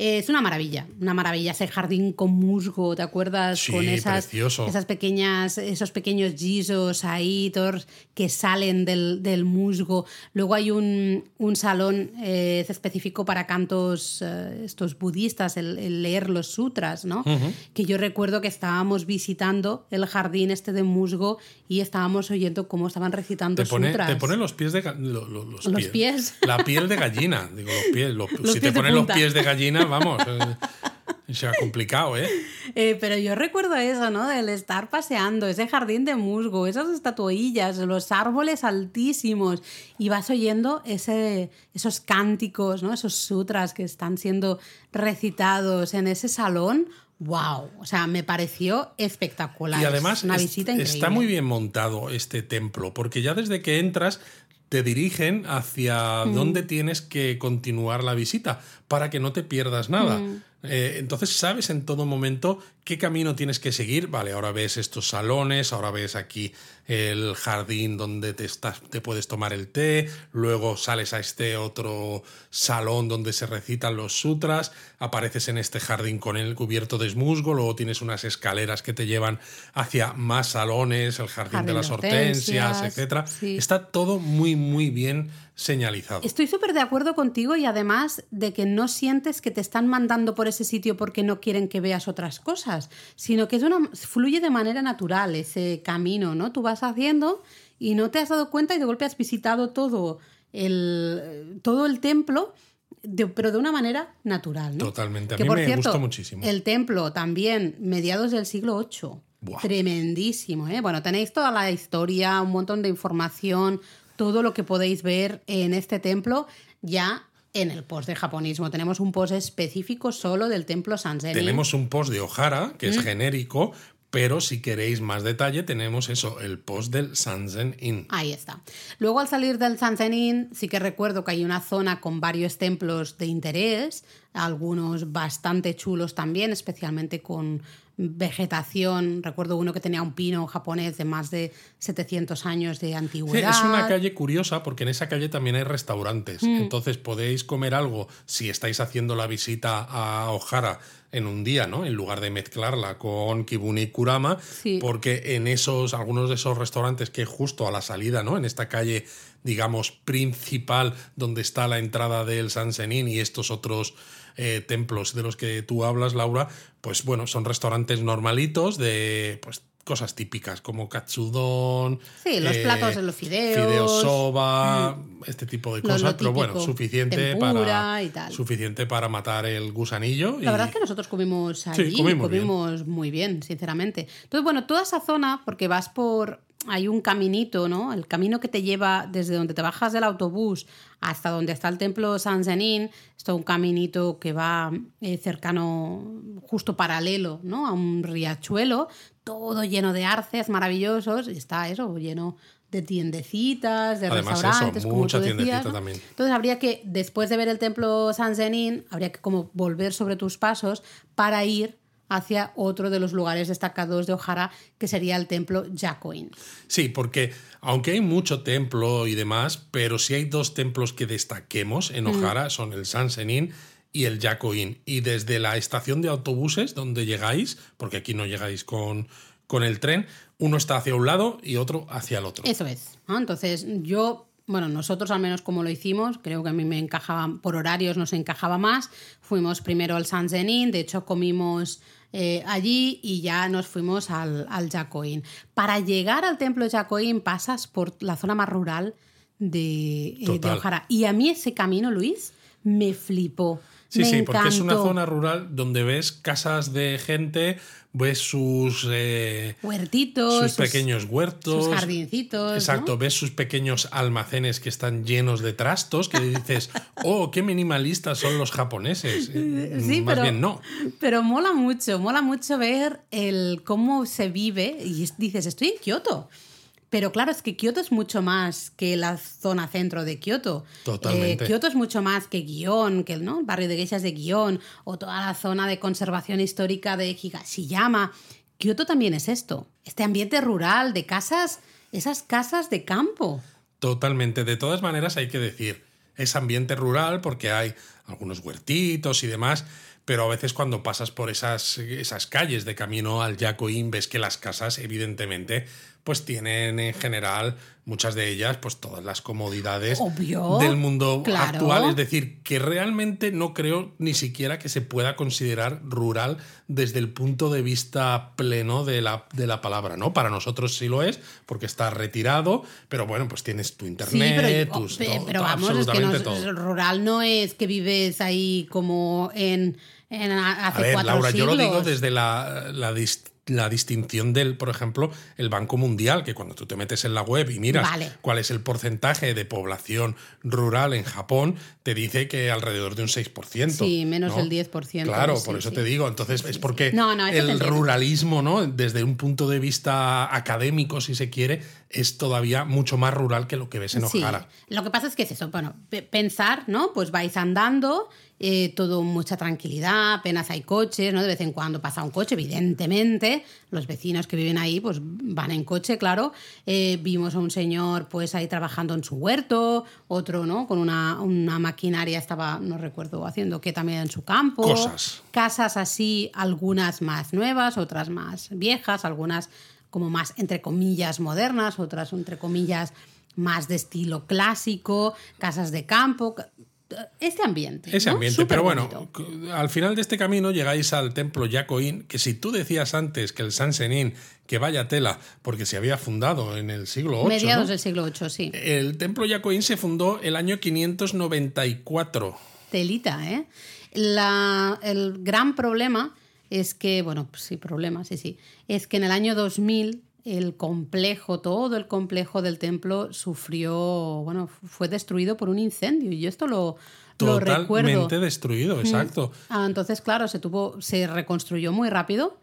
Es una maravilla, una maravilla ese jardín con musgo, ¿te acuerdas? Sí, con esas, precioso. esas pequeñas, esos pequeños gisos ahí, que salen del, musgo. Luego hay un, salón eh, específico para cantos eh, estos budistas, el, leer los sutras, ¿no? Que yo recuerdo que estábamos visitando el jardín este de musgo y estábamos oyendo cómo estaban recitando te pone, sutras. Te ponen los pies de los, pies. La piel de gallina, digo los pies. si te ponen los pies de gallina vamos. Eh, se ha complicado, ¿eh? ¿eh? Pero yo recuerdo eso, ¿no? Del estar paseando, ese jardín de musgo, esas estatuillas, los árboles altísimos, y vas oyendo ese, esos cánticos, ¿no? Esos sutras que están siendo recitados en ese salón. ¡Wow! O sea, me pareció espectacular. Y además, una visita está muy bien montado este templo, porque ya desde que entras te dirigen hacia mm. dónde tienes que continuar la visita para que no te pierdas nada. Mm. Eh, entonces sabes en todo momento qué camino tienes que seguir. Vale, ahora ves estos salones, ahora ves aquí el jardín donde te, estás, te puedes tomar el té, luego sales a este otro salón donde se recitan los sutras, apareces en este jardín con el cubierto de musgo, luego tienes unas escaleras que te llevan hacia más salones, el jardín, de las hortensias, etc. Está todo muy, muy bien señalizado. Estoy súper de acuerdo contigo y además de que no sientes que te están mandando por ese sitio porque no quieren que veas otras cosas, sino que es una, fluye de manera natural ese camino, ¿no? Tú vas haciendo y no te has dado cuenta y de golpe has visitado todo el, todo el templo pero de una manera natural. ¿no? Totalmente, a mí me gustó muchísimo. El templo también, mediados del siglo VIII. Tremendísimo, ¿eh? Bueno, tenéis toda la historia, un montón de información, todo lo que podéis ver en este templo ya en el post de japonismo. Tenemos un post específico solo del templo Sanzenin. Tenemos un post de Ohara, que es mm. genérico, pero si queréis más detalle, tenemos eso, el post del Sanzen Inn. Ahí está. Luego al salir del Sanzen Inn, sí que recuerdo que hay una zona con varios templos de interés, algunos bastante chulos también, especialmente con vegetación. Recuerdo uno que tenía un pino japonés de más de 700 años de antigüedad. es una calle curiosa porque en esa calle también hay restaurantes. Mm. Entonces podéis comer algo si estáis haciendo la visita a Ohara en un día, ¿no? En lugar de mezclarla con Kibuni y Kurama, porque en esos, algunos de esos restaurantes que justo a la salida, ¿no? En esta calle, digamos, principal donde está la entrada del Sansenin y estos otros eh, templos de los que tú hablas, Laura, pues bueno, son restaurantes normalitos de pues cosas típicas como katsudon. Sí, los eh, platos de los fideos. Fideos soba, mm. este tipo de cosas. pero bueno, suficiente para, suficiente para matar el gusanillo. La verdad es que nosotros comimos allí, comimos, muy bien, sinceramente. Entonces, bueno, toda esa zona, porque vas por hay un caminito, ¿no? El camino que te lleva desde donde te bajas del autobús hasta donde está el templo San Zenin, es un caminito que va eh, cercano, justo paralelo, ¿no? A un riachuelo, todo lleno de arces maravillosos, y está eso, lleno de tiendecitas, de restaurantes, como tú decías, también. Entonces habría que, después de ver el templo San Zenin, habría que como volver sobre tus pasos para ir hacia otro de los lugares destacados de Ojara, que sería el templo Yakoin. Sí, porque aunque hay mucho templo y demás, pero si hay dos templos que destaquemos en Ojara, son el Sansenin y el Yakoin. Y desde la estación de autobuses donde llegáis, porque aquí no llegáis con, con el tren, uno está hacia un lado y otro hacia el otro. Eso es. Entonces, yo bueno, nosotros al menos como lo hicimos, creo que a mí me encajaba, por horarios nos encajaba más. Fuimos primero al San Zenin, de hecho comimos eh, allí y ya nos fuimos al, al Para llegar al templo de Jacoín pasas por la zona más rural de, eh, Ojara. Y a mí ese camino, Luis, me flipó. Sí, sí, porque es una zona rural donde ves casas de gente, ves sus eh, huertitos, sus, pequeños huertos, sus jardincitos. Exacto, ves sus pequeños almacenes que están llenos de trastos que dices, oh, qué minimalistas son los japoneses. Eh, sí, Más bien no. Pero mola mucho, mola mucho ver el cómo se vive y dices, estoy en Kioto. Pero claro, es que Kioto es mucho más que la zona centro de Kioto. Totalmente. Eh, Kioto es mucho más que Gion, que ¿no? el barrio de geishas de Gion, o toda la zona de conservación histórica de Higashiyama. Kioto también es esto, este ambiente rural de casas, esas casas de campo. Totalmente. De todas maneras, hay que decir, es ambiente rural porque hay algunos huertitos y demás, pero a veces cuando pasas por esas, esas calles de camino al Yacoín ves que las casas, evidentemente, pues tienen en general, muchas de ellas, pues todas las comodidades del mundo actual. Es decir, que realmente no creo ni siquiera que se pueda considerar rural desde el punto de vista pleno de la, de la palabra, ¿no? Para nosotros sí lo es, porque está retirado, pero bueno, pues tienes tu internet, pero, tus, pero vamos, es que rural no es que vives ahí como en... en hace a ver, Laura, yo lo digo desde la, la, la distinción del, por ejemplo, el Banco Mundial, que cuando tú te metes en la web y miras cuál es el porcentaje de población rural en Japón, te dice que alrededor de un 6%. Sí, menos del 10%. Claro, por eso te digo. Entonces es porque el ruralismo, ¿no? Desde un punto de vista académico, si se quiere, es todavía mucho más rural que lo que ves en Ojara. Lo que pasa es que es eso, bueno, pensar, ¿no? Pues vais andando eh, todo mucha tranquilidad, apenas hay coches, ¿no? De vez en cuando pasa un coche, evidentemente. Los vecinos que viven ahí, pues van en coche, claro. Eh, vimos a un señor, pues ahí trabajando en su huerto, otro, ¿no? Con una, una maquinaria estaba, no recuerdo, haciendo que también en su campo. Cosas. Casas así, algunas más nuevas, otras más viejas, algunas como más, entre comillas, modernas, otras, entre comillas, más de estilo clásico, casas de campo, este ambiente. Ese ¿no? ambiente. Súper Pero bueno, bonito. al final de este camino llegáis al templo Yacoín, que si tú decías antes que el San Senín, que vaya tela, porque se había fundado en el siglo VIII. Mediados ¿no? del siglo VIII, sí. El templo Yacoín se fundó el año 594. Telita, ¿eh? La- el gran problema es que, bueno, pues sí, problema, sí, sí, es que en el año 2000 el complejo, todo el complejo del templo sufrió, bueno, fue destruido por un incendio y yo esto lo, lo recuerdo. Totalmente destruido, exacto. Ah, entonces, claro, se tuvo, se reconstruyó muy rápido,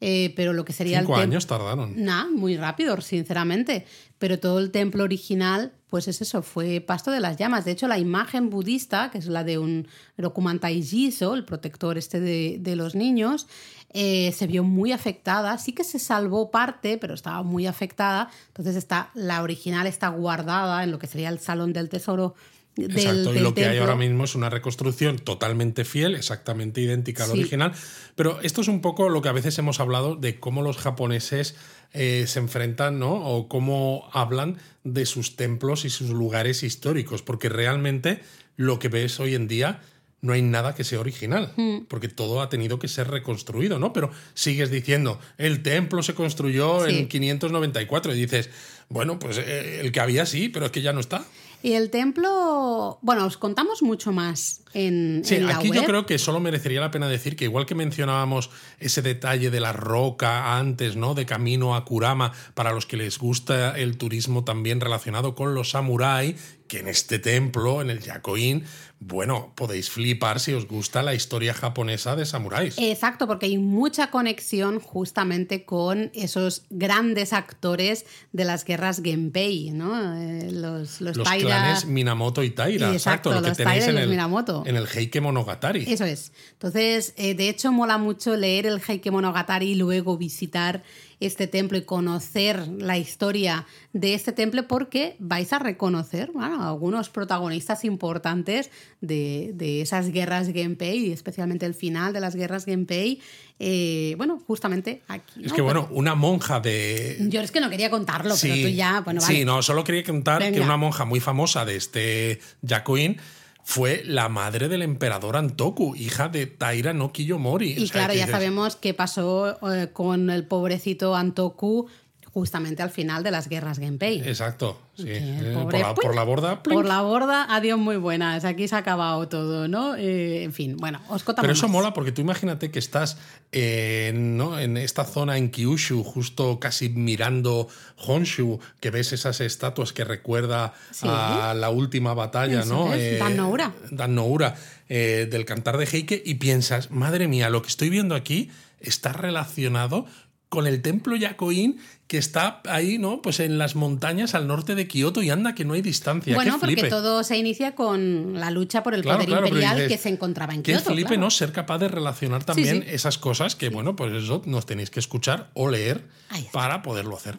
eh, pero lo que sería Cinco el años tardaron. Nah, muy rápido, sinceramente. Pero todo el templo original, pues es eso, fue pasto de las llamas. De hecho, la imagen budista, que es la de un Rokumantai Jiso, el protector este de, de los niños, eh, se vio muy afectada. Sí que se salvó parte, pero estaba muy afectada. Entonces está, la original está guardada en lo que sería el salón del tesoro del, Exacto, y lo que hay ahora mismo es una reconstrucción totalmente fiel, exactamente idéntica al Sí. original. Pero esto es un poco lo que a veces hemos hablado de cómo los japoneses eh, se enfrentan, ¿no? O cómo hablan de sus templos y sus lugares históricos, porque realmente lo que ves hoy en día no hay nada que sea original, Hmm. porque todo ha tenido que ser reconstruido, ¿no? Pero sigues diciendo, el templo se construyó Sí. en 594 y dices, bueno, pues eh, el que había sí, pero es que ya no está. Y el templo, bueno, os contamos mucho más en, Sí, en la aquí web. yo creo que solo merecería la pena decir que igual que mencionábamos ese detalle de la roca antes, ¿no? De camino a Kurama, para los que les gusta el turismo también relacionado con los samurái, que en este templo, en el Yakoin, bueno, podéis flipar si os gusta la historia japonesa de samuráis. Exacto, porque hay mucha conexión justamente con esos grandes actores de las guerras Genpei, ¿no? Eh, los los, los Taira- clanes Minamoto y Taira, Exacto, exacto, lo que los tenéis Taira y en el, Minamoto. en el Heike Monogatari. Eso es. Entonces, eh, de hecho, mola mucho leer el Heike Monogatari y luego visitar este templo y conocer la historia de este templo porque vais a reconocer bueno, algunos protagonistas importantes de, de esas guerras Genpei y especialmente el final de las guerras Genpei. eh, bueno, justamente aquí. Es que bueno, una monja de, Yo es que no quería contarlo, pero tú ya, bueno, vale. Sí, no, solo quería contar que una monja muy famosa de este Yakuin fue la madre del emperador Antoku, hija de Taira no Kiyomori. Y O sea, claro, ya dices, sabemos qué pasó eh, con el pobrecito Antoku justamente al final de las guerras Genpei. Exacto, sí. Eh, por, la, por la borda. plink. Por la borda, adiós muy buenas. Aquí se ha acabado todo, ¿no? Eh, en fin, bueno, os contamos. Pero eso más. mola porque tú imagínate que estás eh, ¿no? en esta zona en Kyushu, justo casi mirando Honshu, que ves esas estatuas que recuerda Sí. a la última batalla, Eso ¿no? es, Dan Noura. Dan Noura, del cantar de Heike, y piensas, madre mía, lo que estoy viendo aquí está relacionado con el templo Yakoin que está ahí, ¿no? Pues en las montañas al norte de Kioto y anda que no hay distancia. Bueno, ¡Qué porque flipe! todo se inicia con la lucha por el Claro, poder claro, imperial dices, que se encontraba en Kioto. flipe, claro. ¿no? Ser capaz de relacionar también sí. esas cosas que, bueno, pues eso nos tenéis que escuchar o leer para poderlo hacer.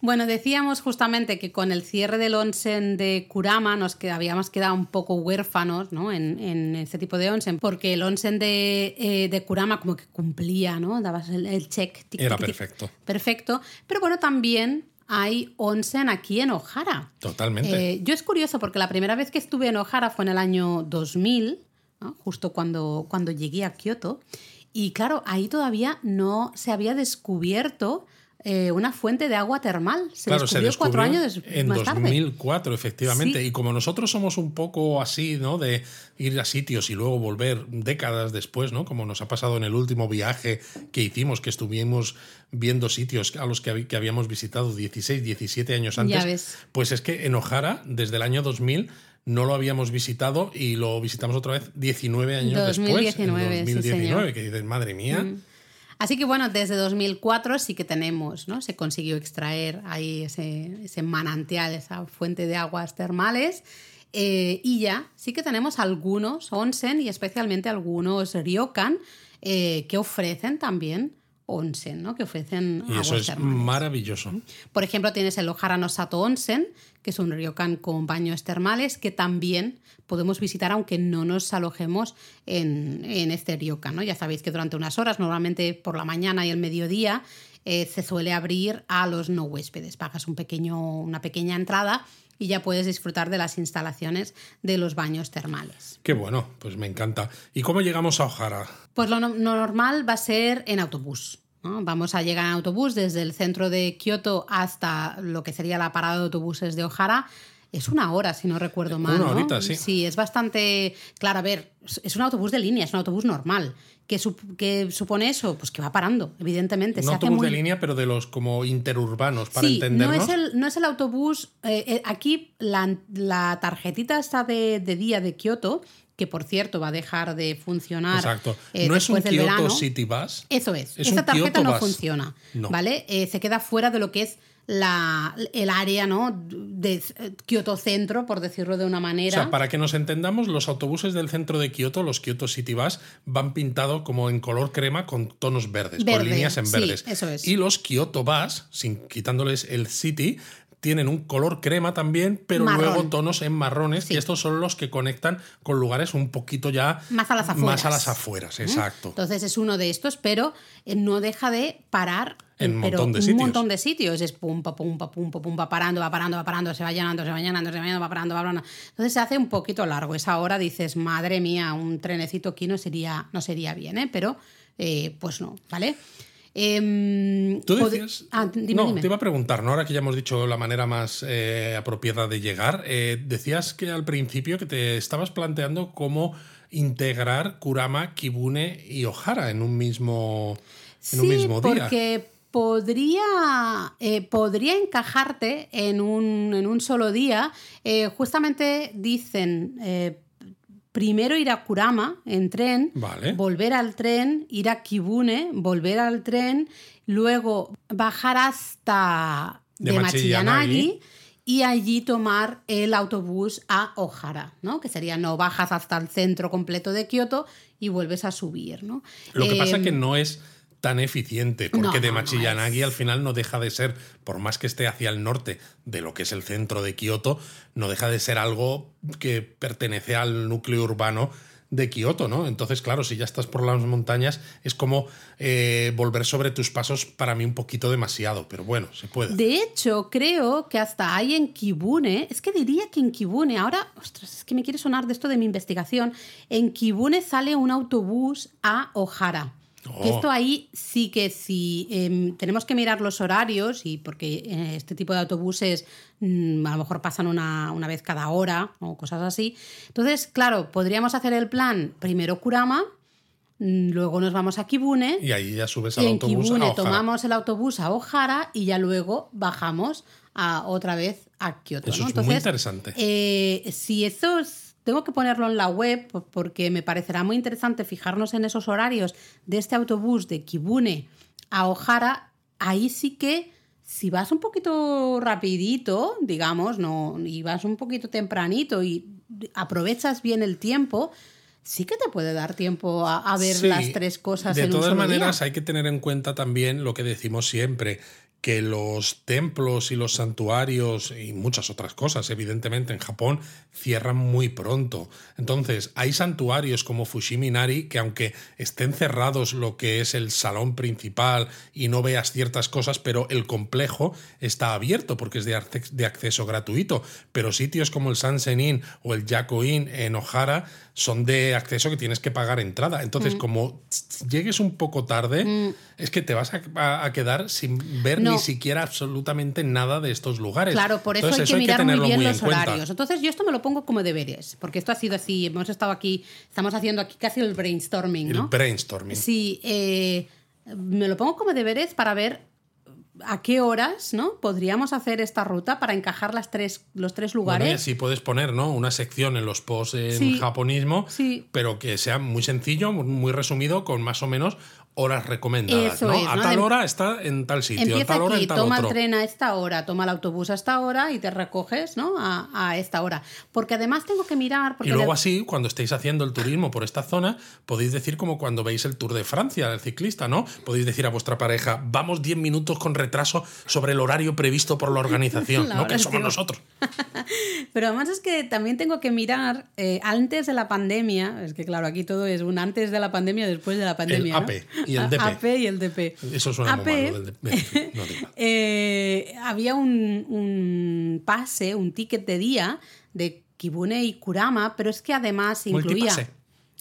Bueno, decíamos justamente que con el cierre del onsen de Kurama nos que habíamos quedado un poco huérfanos ¿no? en, en este tipo de onsen, porque el onsen de, eh, de Kurama como que cumplía, ¿no? Dabas el, el check. tic, Era tic, tic. perfecto. Perfecto. Pero bueno, también hay onsen aquí en Ohara. Totalmente. Eh, yo es curioso porque la primera vez que estuve en Ohara fue en el año 2000, ¿no? justo cuando, cuando llegué a Kioto. Y claro, ahí todavía no se había descubierto eh, una fuente de agua termal. Se claro, se descubrió cuatro descubrió años en más tarde. 2004, efectivamente. Sí. Y como nosotros somos un poco así, ¿no? De ir a sitios y luego volver décadas después, ¿no? Como nos ha pasado en el último viaje que hicimos, que estuvimos viendo sitios a los que, que habíamos visitado 16, 17 años antes. Ya ves. Pues es que en Ojara, desde el año 2000, no lo habíamos visitado y lo visitamos otra vez 19 años 2019, después. sí, En 2019, señor. que dices, madre mía. Así que bueno, desde 2004 sí que tenemos, ¿no? Se consiguió extraer ahí ese, manantial, esa fuente de aguas termales. eh, y ya sí que tenemos algunos onsen y especialmente algunos ryokan eh, que ofrecen también onsen, ¿no? Que ofrecen Y aguas eso es termales. maravilloso. Por ejemplo, tienes el Ohara no Sato Onsen, que es un ryokan con baños termales, que también podemos visitar aunque no nos alojemos en, en este ryokan. ¿no? Ya sabéis que durante unas horas, normalmente por la mañana y el mediodía, eh, se suele abrir a los no huéspedes. Pagas un pequeño, una pequeña entrada y ya puedes disfrutar de las instalaciones de los baños termales. Qué bueno, pues me encanta. ¿Y cómo llegamos a Ojara? Pues lo, no- lo normal va a ser en autobús. ¿no? Vamos a llegar en autobús desde el centro de Kioto hasta lo que sería la parada de autobuses de Ojara. Es una hora, si no recuerdo mal. Una ¿no? horita, sí. Sí, es bastante. Claro, a ver, es un autobús de línea, es un autobús normal. ¿Qué, sup- qué supone eso? Pues que va parando, evidentemente. Se hace autobús muy- de línea, pero de los como interurbanos, para sí, no entendernos. es, el, no es el autobús. eh, eh, aquí la, la tarjetita está de, de día de Kioto, que por cierto va a dejar de funcionar. Exacto. eh, no es un del Kyoto verano. City Bus. Eso es. Es Esa tarjeta Kyoto no Bus. funciona. No. ¿Vale? Se queda fuera de lo que es la, el área, ¿no? De eh, Kioto Centro, por decirlo de una O manera. sea, para que nos entendamos, los autobuses del centro de Kioto, los Kyoto City Bus, van pintados como en color crema con tonos verdes, Verde, con líneas en sí, verdes. eso es. Y los Kyoto Bus, sin quitándoles el City, tienen un color crema también, pero Marrón. luego tonos en marrones, Sí. y estos son los que conectan con lugares un poquito ya Más a las afueras. Más a las afueras, exacto. Entonces es uno de estos, pero eh, no deja de parar En un pero montón de un sitios. montón de sitios. Es pum, pa, pum, pa, pum, pa, pum, va parando, va parando, va parando, se va llenando, se va llenando, se va llenando, va parando, va parando. Entonces se hace un poquito largo. Esa hora dices, madre mía, un trenecito aquí no sería, no sería bien, ¿eh? Pero eh, pues no, ¿vale? Em, Tú decías. Ah, dime, no, dime. te iba a preguntar, ¿no? Ahora que ya hemos dicho la manera más eh, apropiada de llegar, eh, decías que al principio que te estabas planteando cómo integrar Kurama, Kibune y Ohara en un mismo, en un Sí, mismo día. porque podría, eh, podría encajarte en un, en un solo día. Eh, justamente dicen, eh, primero ir a Kurama en tren, Vale. volver al tren, ir a Kibune, volver al tren, luego bajar hasta De de, Machiyanagi. Y allí tomar el autobús a Ohara, ¿no? Que sería no bajas hasta el centro completo de Kioto y vuelves a subir, ¿no? Lo que pasa Em, que no es tan eficiente, porque no, de no Machiyanagi al final no deja de ser, por más que esté hacia el norte de lo que es el centro de Kioto, no deja de ser algo que pertenece al núcleo urbano de Kioto, ¿no? Entonces, claro, si ya estás por las montañas, es como eh, volver sobre tus pasos para mí un poquito demasiado, pero bueno, se puede. De hecho, creo que hasta hay en Kibune, es que diría que en Kibune, ahora, ostras, es que me quiere sonar de esto de mi investigación, en Kibune sale un autobús a Ohara. Que Oh. esto ahí sí que sí, em, tenemos que mirar los horarios y porque eh, este tipo de autobuses mm, a lo mejor pasan una, una vez cada hora o cosas así. Entonces, claro, podríamos hacer el plan primero Kurama, mm, luego nos vamos a Kibune. Y ahí ya subes al en autobús Kibune a tomamos el autobús a Ohara y ya luego bajamos a, otra vez a Kioto. Eso ¿no? es muy interesante. eh, si eso es- tengo que ponerlo en la web po- porque me parecerá muy interesante fijarnos en esos horarios de este autobús de Kibune a Ohara. Ahí sí que si vas un poquito rapidito, digamos, no, y vas un poquito tempranito y aprovechas bien el tiempo, sí que te puede dar tiempo a, a ver Sí, las tres cosas De en un todas solo maneras, día. hay que tener en cuenta también lo que decimos siempre, que los templos y los santuarios y muchas otras cosas, evidentemente, en Japón cierran muy pronto. Entonces, hay santuarios como Fushimi Inari que aunque estén cerrados lo que es el salón principal y no veas ciertas cosas, pero el complejo está abierto porque es de, acceso gratuito. Pero sitios como el Sansen Inn o el Yako Inn en Ohara son de acceso que tienes que pagar entrada. Entonces, Mm. como llegues un poco tarde, es que te vas a, a- a quedar sin ver No. ni siquiera absolutamente nada de estos lugares. Claro, por eso Entonces, hay que mirar muy tenerlo bien en los horarios. Entonces, yo esto me lo pongo como deberes, porque esto ha sido así. Hemos estado aquí, estamos haciendo aquí casi el brainstorming, El ¿no? brainstorming. Sí, eh, me lo pongo como deberes para ver a qué horas ¿no? podríamos hacer esta ruta para encajar las tres, los tres Bueno, y lugares. así puedes poner ¿no? una sección en los posts en Sí. japonismo, Sí. pero que sea muy sencillo, muy resumido, con más o menos horas recomendadas. Eso ¿no? es, a tal Em- hora está en tal sitio, a Empieza tal hora aquí, en tal toma otro. el tren a esta hora, toma el autobús a esta hora y te recoges ¿no? a, a esta hora. Porque además tengo que mirar... Porque Y luego de- así, cuando estéis haciendo el turismo por esta zona, podéis decir como cuando veis el Tour de Francia, el ciclista, ¿no? Podéis decir a vuestra pareja, vamos 10 minutos con retraso sobre el horario previsto por la organización, ¿no? Que somos nosotros. Pero además es que también tengo que mirar eh, antes de la pandemia, es que claro, aquí todo es un antes de la pandemia, después de la pandemia. El AP y el DP. AP y el DP. Eso suena muy malo. Del DP. No, eh, había un, un pase, un ticket de día de Kibune y Kurama, pero es que además incluía...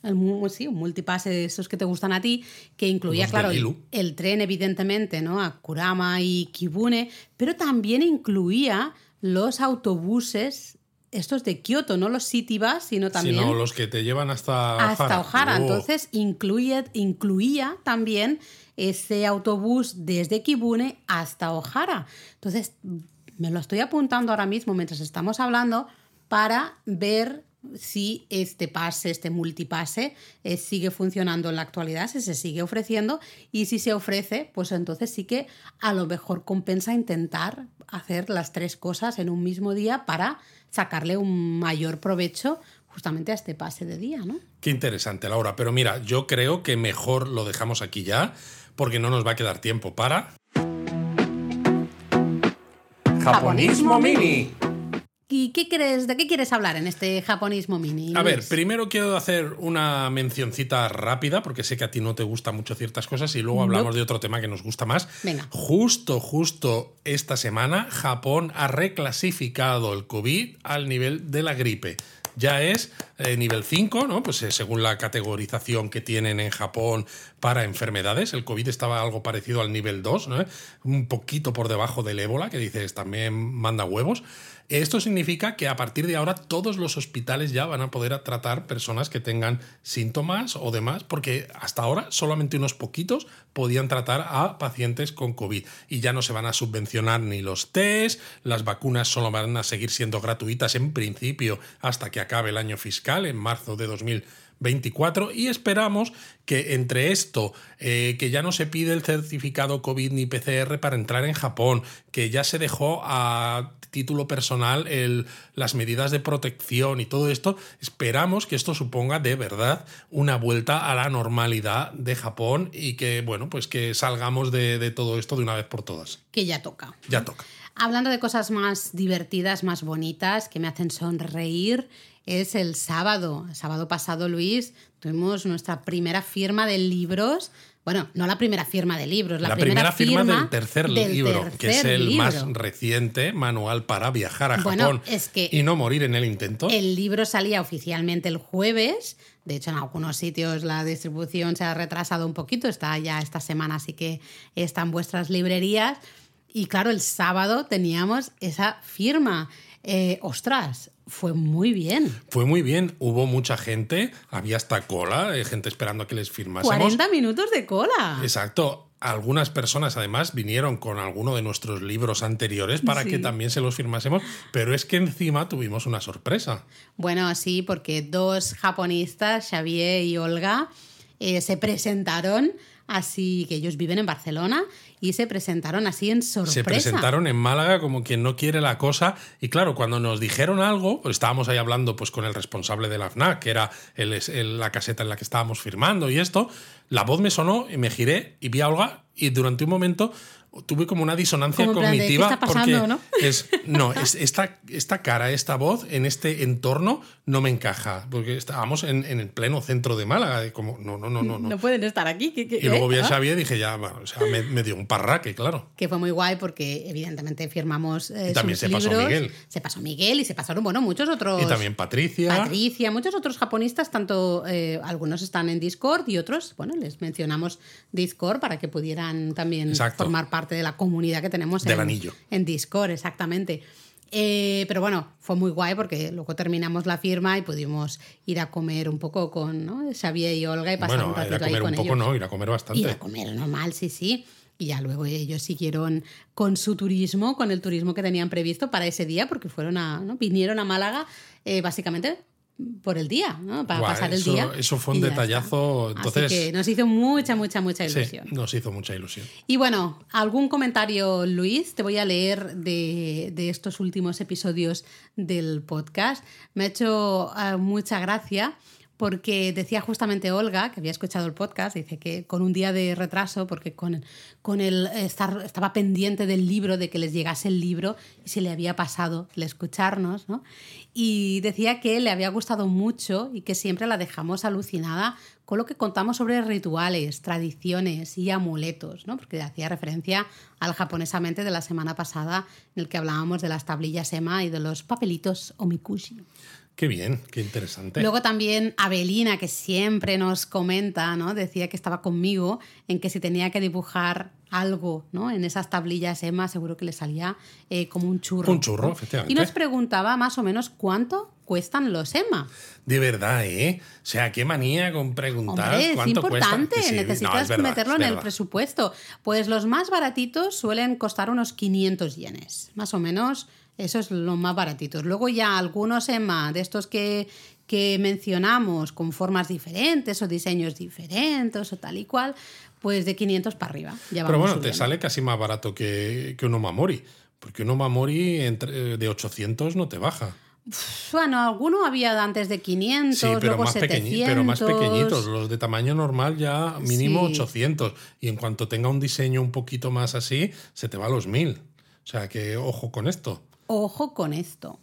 El, sí, un multipase de esos que te gustan a ti, que incluía, claro, el, tren, evidentemente, ¿no? A Kurama y Kibune, pero también incluía los autobuses estos de Kioto, no los City Bus, sino también. Sino los que te llevan hasta Hasta Ojara. Oh. Entonces incluye, incluía también ese autobús desde Kibune hasta Ojara. Entonces, me lo estoy apuntando ahora mismo mientras estamos hablando para ver si este pase, este multipase, eh, sigue funcionando en la actualidad, si se sigue ofreciendo y si se ofrece, pues entonces sí que a lo mejor compensa intentar hacer las tres cosas en un mismo día para sacarle un mayor provecho justamente a este pase de día, ¿no? Qué interesante, Laura. Pero mira, yo creo que mejor lo dejamos aquí ya, porque no nos va a quedar tiempo para... Japonismo Mini. ¿Y qué crees, de qué quieres hablar en este japonismo mini? A ver, primero quiero hacer una mencioncita rápida, porque sé que a ti no te gustan mucho ciertas cosas, y luego hablamos de otro tema que nos gusta más. Venga. Justo, justo esta semana, Japón ha reclasificado el COVID al nivel de la gripe ya es eh, nivel 5, ¿no? Pues eh, según la categorización que tienen en Japón para enfermedades. El COVID estaba algo parecido al nivel 2, ¿no? Un poquito por debajo del ébola, que dices también manda huevos. Esto significa que a partir de ahora todos los hospitales ya van a poder tratar personas que tengan síntomas o demás, porque hasta ahora solamente unos poquitos podían tratar a pacientes con COVID. Y ya no se van a subvencionar ni los test, las vacunas solo van a seguir siendo gratuitas en principio hasta que acabe el año fiscal en marzo de 2024 y esperamos que entre esto, eh, que ya no se pide el certificado COVID ni PCR para entrar en Japón, que ya se dejó a título personal el, las medidas de protección y todo esto, esperamos que esto suponga de verdad una vuelta a la normalidad de Japón y que, bueno, pues que salgamos de, de todo esto de una vez por todas. Que ya toca. Ya toca. Hablando de cosas más divertidas, más bonitas, que me hacen sonreír, es el sábado. El sábado pasado, Luis, tuvimos nuestra primera firma de libros. Bueno, no la primera firma de libros, la, La primera, firma, del tercer libro, que es el libro. más reciente manual para viajar a Bueno, Japón es que y no morir en el intento. El libro salía oficialmente el jueves. De hecho, en algunos sitios la distribución se ha retrasado un poquito. Está ya esta semana, así que está en vuestras librerías. Y claro, el sábado teníamos esa firma. Eh, ostras, fue muy bien. Fue muy bien, hubo mucha gente, había hasta cola, eh, gente esperando a que les firmásemos. 40 minutos de cola. Exacto. Algunas personas además vinieron con alguno de nuestros libros anteriores para Sí. que también se los firmásemos, pero es que encima tuvimos una sorpresa. Bueno, sí, porque dos japonistas, Xavier y Olga, eh, se presentaron así, que ellos viven en Barcelona, y se presentaron así en sorpresa. Se presentaron en Málaga como quien no quiere la cosa y claro, cuando nos dijeron algo, pues estábamos ahí hablando pues con el responsable de la FNAC, que era el- el- la caseta en la que estábamos firmando y esto, la voz me sonó y me giré y vi a Olga y durante un momento tuve como una disonancia Como en plan de, ¿qué cognitiva está pasando, porque no? es no es esta, esta cara esta voz en este entorno no me encaja porque estábamos en, en el pleno centro de Málaga y como no no no no, no. No pueden estar aquí. ¿qué- qué- y luego vi a ¿Ah? Xavier y dije ya bueno, o sea, me, me dio un parraque claro que fue muy guay porque evidentemente firmamos eh, Y también sus se pasó. Miguel. Se pasó Miguel y se pasaron, bueno, muchos otros. y también Patricia Patricia, muchos otros japonistas, tanto eh, algunos están en Discord y otros, bueno, les mencionamos Discord para que pudieran también Exacto. formar parte de la comunidad que tenemos Del en, anillo. en Discord, exactamente. Eh, pero bueno, fue muy guay porque luego terminamos la firma y pudimos ir a comer un poco con ¿no? Xavier y Olga y pasar bueno un ir ratito a ahí comer con un poco ellos. no ir a comer bastante Ir a comer normal, sí, sí. Y ya luego ellos siguieron con su turismo, con el turismo que tenían previsto para ese día, porque fueron a, ¿no? vinieron a Málaga eh, básicamente por el día, ¿no? Para pasar el eso- día. eso fue un detallazo, está. entonces- Así que nos hizo mucha, mucha, mucha sí ilusión. nos hizo mucha ilusión Y bueno, algún comentario, Luis, te voy a leer de, de estos últimos episodios del podcast. Me ha hecho eh, mucha gracia porque decía justamente Olga, que había escuchado el podcast, dice que con un día de retraso, porque con, con el estaba pendiente del libro, de que les llegase el libro, y se le había pasado el escucharnos, ¿no? Y decía que le había gustado mucho y que siempre la dejamos alucinada con lo que contamos sobre rituales, tradiciones y amuletos, ¿no? Porque hacía referencia al japonesamente de la semana pasada, en el que hablábamos de las tablillas EMA y de los papelitos omikushi. Qué bien, qué interesante. Luego también Abelina, que siempre nos comenta, ¿no? Decía que estaba conmigo en que si tenía que dibujar algo, ¿no? En esas tablillas Emma seguro que le salía eh, como un churro. Un churro, ¿no? efectivamente. Y nos preguntaba más o menos cuánto cuestan los Emma. De verdad, ¿eh? O sea, qué manía con preguntar Hombre, es importante, cuesta. Sí, no, necesitas verdad, meterlo en el presupuesto. Pues los más baratitos suelen costar unos 500 yenes, más o menos. Eso es lo más baratitos. Luego ya algunos EMA de estos que, que mencionamos con formas diferentes o diseños diferentes o tal y cual, pues de 500 para arriba. Ya Pero bueno, te sale casi más barato que, que un Omamori. Porque un Omamori entre- de 800 no te baja. Bueno, alguno había antes de 500, Sí, pero luego más, 700. pequeñi- pero más pequeñitos. Los de tamaño normal ya mínimo Sí. 800. Y en cuanto tenga un diseño un poquito más así, se te va a los 1000. O sea que ojo con esto. Ojo con esto.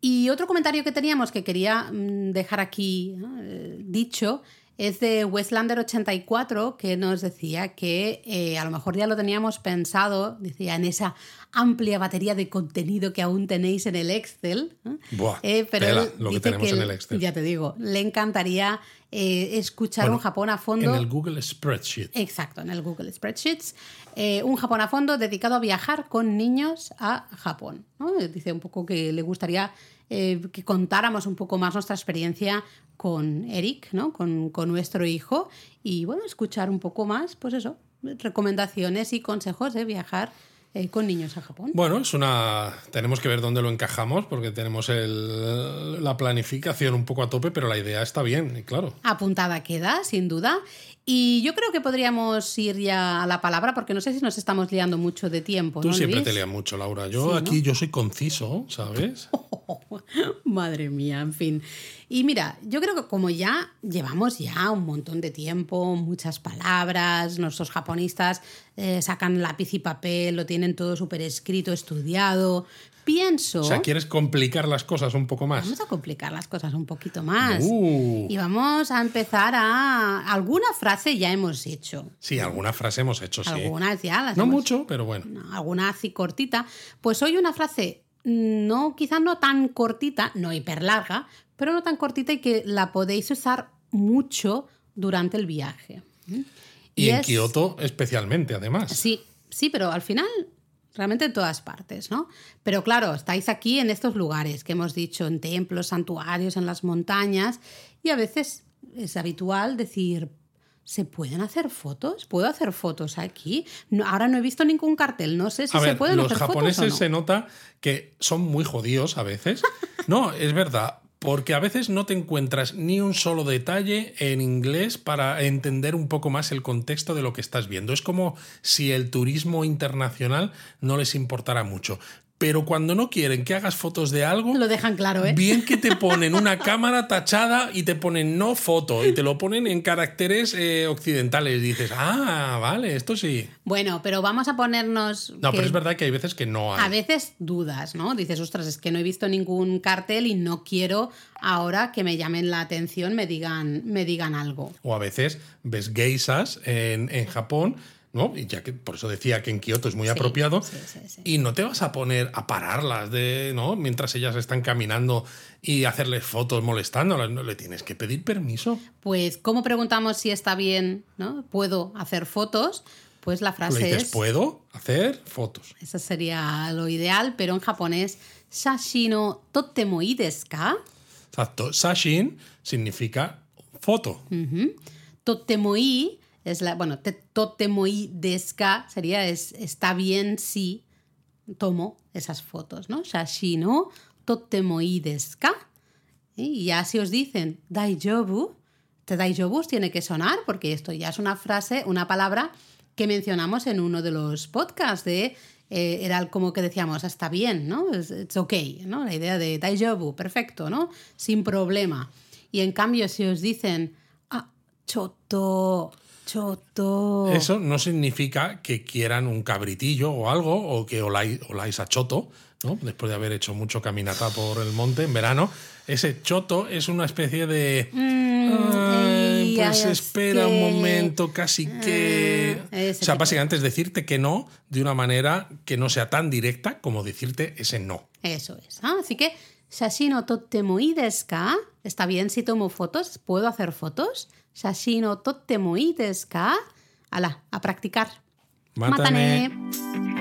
Y otro comentario que teníamos que quería mm, dejar aquí. Eh, dicho es de Westlander84 que nos decía que eh, a lo mejor ya lo teníamos pensado, decía, en esa amplia batería de contenido que aún tenéis en el Excel. Buah, Eh, pero tela, lo que tenemos en el Excel. Ya te digo, le encantaría eh, escuchar Bueno, un Japón a fondo. En el Google Spreadsheet. Exacto, en el Google Spreadsheets. Eh, un Japón a fondo dedicado a viajar con niños a Japón. ¿no? Dice un poco que le gustaría eh, que contáramos un poco más nuestra experiencia con Eric, ¿no? con, con nuestro hijo, y bueno, escuchar un poco más, pues eso, recomendaciones y consejos de viajar eh, con niños a Japón. Bueno, es una. Tenemos que ver dónde lo encajamos porque tenemos el- la planificación un poco a tope, pero la idea está bien, claro. Apuntada queda, sin duda. Y yo creo que podríamos ir ya a la palabra, porque no sé si nos estamos liando mucho de tiempo. Tú ¿no, siempre Luis? te leas mucho, Laura. Yo Sí, ¿no? aquí yo soy conciso, ¿sabes? Madre mía, en fin. Y mira, yo creo que como ya llevamos ya un montón de tiempo, muchas palabras, nuestros japonistas eh, sacan lápiz y papel, lo tienen todo súper escrito, estudiado, pienso... O sea, ¿quieres complicar las cosas un poco más? Vamos a complicar las cosas un poquito más. Uh. Y vamos a empezar a... Alguna frase ya hemos hecho. Sí, alguna frase hemos hecho, sí. Algunas ya las No hemos mucho, pero bueno. no, alguna así cortita. Pues hoy una frase, no, quizás no tan cortita, no hiper larga, pero no tan cortita y que la podéis usar mucho durante el viaje. Y, en es- Kioto especialmente, además. Sí, sí, pero al final realmente en todas partes, ¿no? Pero claro, estáis aquí en estos lugares que hemos dicho, en templos, santuarios, en las montañas, y a veces es habitual decir, ¿se pueden hacer fotos? ¿Puedo hacer fotos aquí? No, ahora no he visto ningún cartel, no sé si A se ver, pueden los hacer japoneses fotos o no. se nota que son muy jodidos a veces. No, es verdad. Porque a veces no te encuentras ni un solo detalle en inglés para entender un poco más el contexto de lo que estás viendo. Es como si el turismo internacional no les importara mucho. Pero cuando no quieren que hagas fotos de algo, Lo dejan claro, ¿eh? bien que te ponen una cámara tachada y te ponen no foto y te lo ponen en caracteres eh, occidentales. Y dices, ah, vale, esto sí. Bueno, pero vamos a ponernos... No, que pero es verdad que hay veces que no hay. A veces dudas, ¿no? Dices, ostras, es que no he visto ningún cartel y no quiero ahora que me llamen la atención, me digan, me digan algo. O a veces ves geisas en, en Japón, ¿no? Y ya que por eso decía que en Kioto es muy Sí, apropiado. sí, sí, sí. Y no te vas a poner a pararlas de, ¿no? Mientras ellas están caminando y hacerles fotos molestándolas. No le tienes que pedir permiso. Pues, ¿cómo preguntamos si está bien, ¿no? ¿Puedo hacer fotos? Pues la Le frase dices, es... ¿puedo hacer fotos? Eso sería lo ideal, pero en japonés, Shashino totemo ii desu ka? Exacto. Sashin significa foto. Totemo ii es la... Bueno, te, totemo ii desu ka sería es, está bien si tomo esas fotos, ¿no? Shashino totemo ii desu ka? Y ya si os dicen daijoubu, te daijoubu os tiene que sonar porque esto ya es una frase, una palabra que mencionamos en uno de los podcasts de eh, era como que decíamos, está bien, ¿no? Es it's okay, ¿no? La idea de daijoubu, perfecto, ¿no? Sin problema. Y en cambio, si os dicen, ah, choto, choto. Eso no significa que quieran un cabritillo o algo, o que oláis, oláis a choto, ¿no? Después de haber hecho mucho caminata por el monte en verano. Ese choto es una especie de. "Ay, y pues ay, espera es un que- momento, casi que. Ah, ese o sea, básicamente es decirte que no de una manera que no sea tan directa como decirte ese no. Eso es. ¿ah? Así que, shashino tottemo ii desu? Está bien si tomo fotos, ¿puedo hacer fotos? Shashino tottemo ii desu ka? Ala, a practicar. Mátane. Mátane.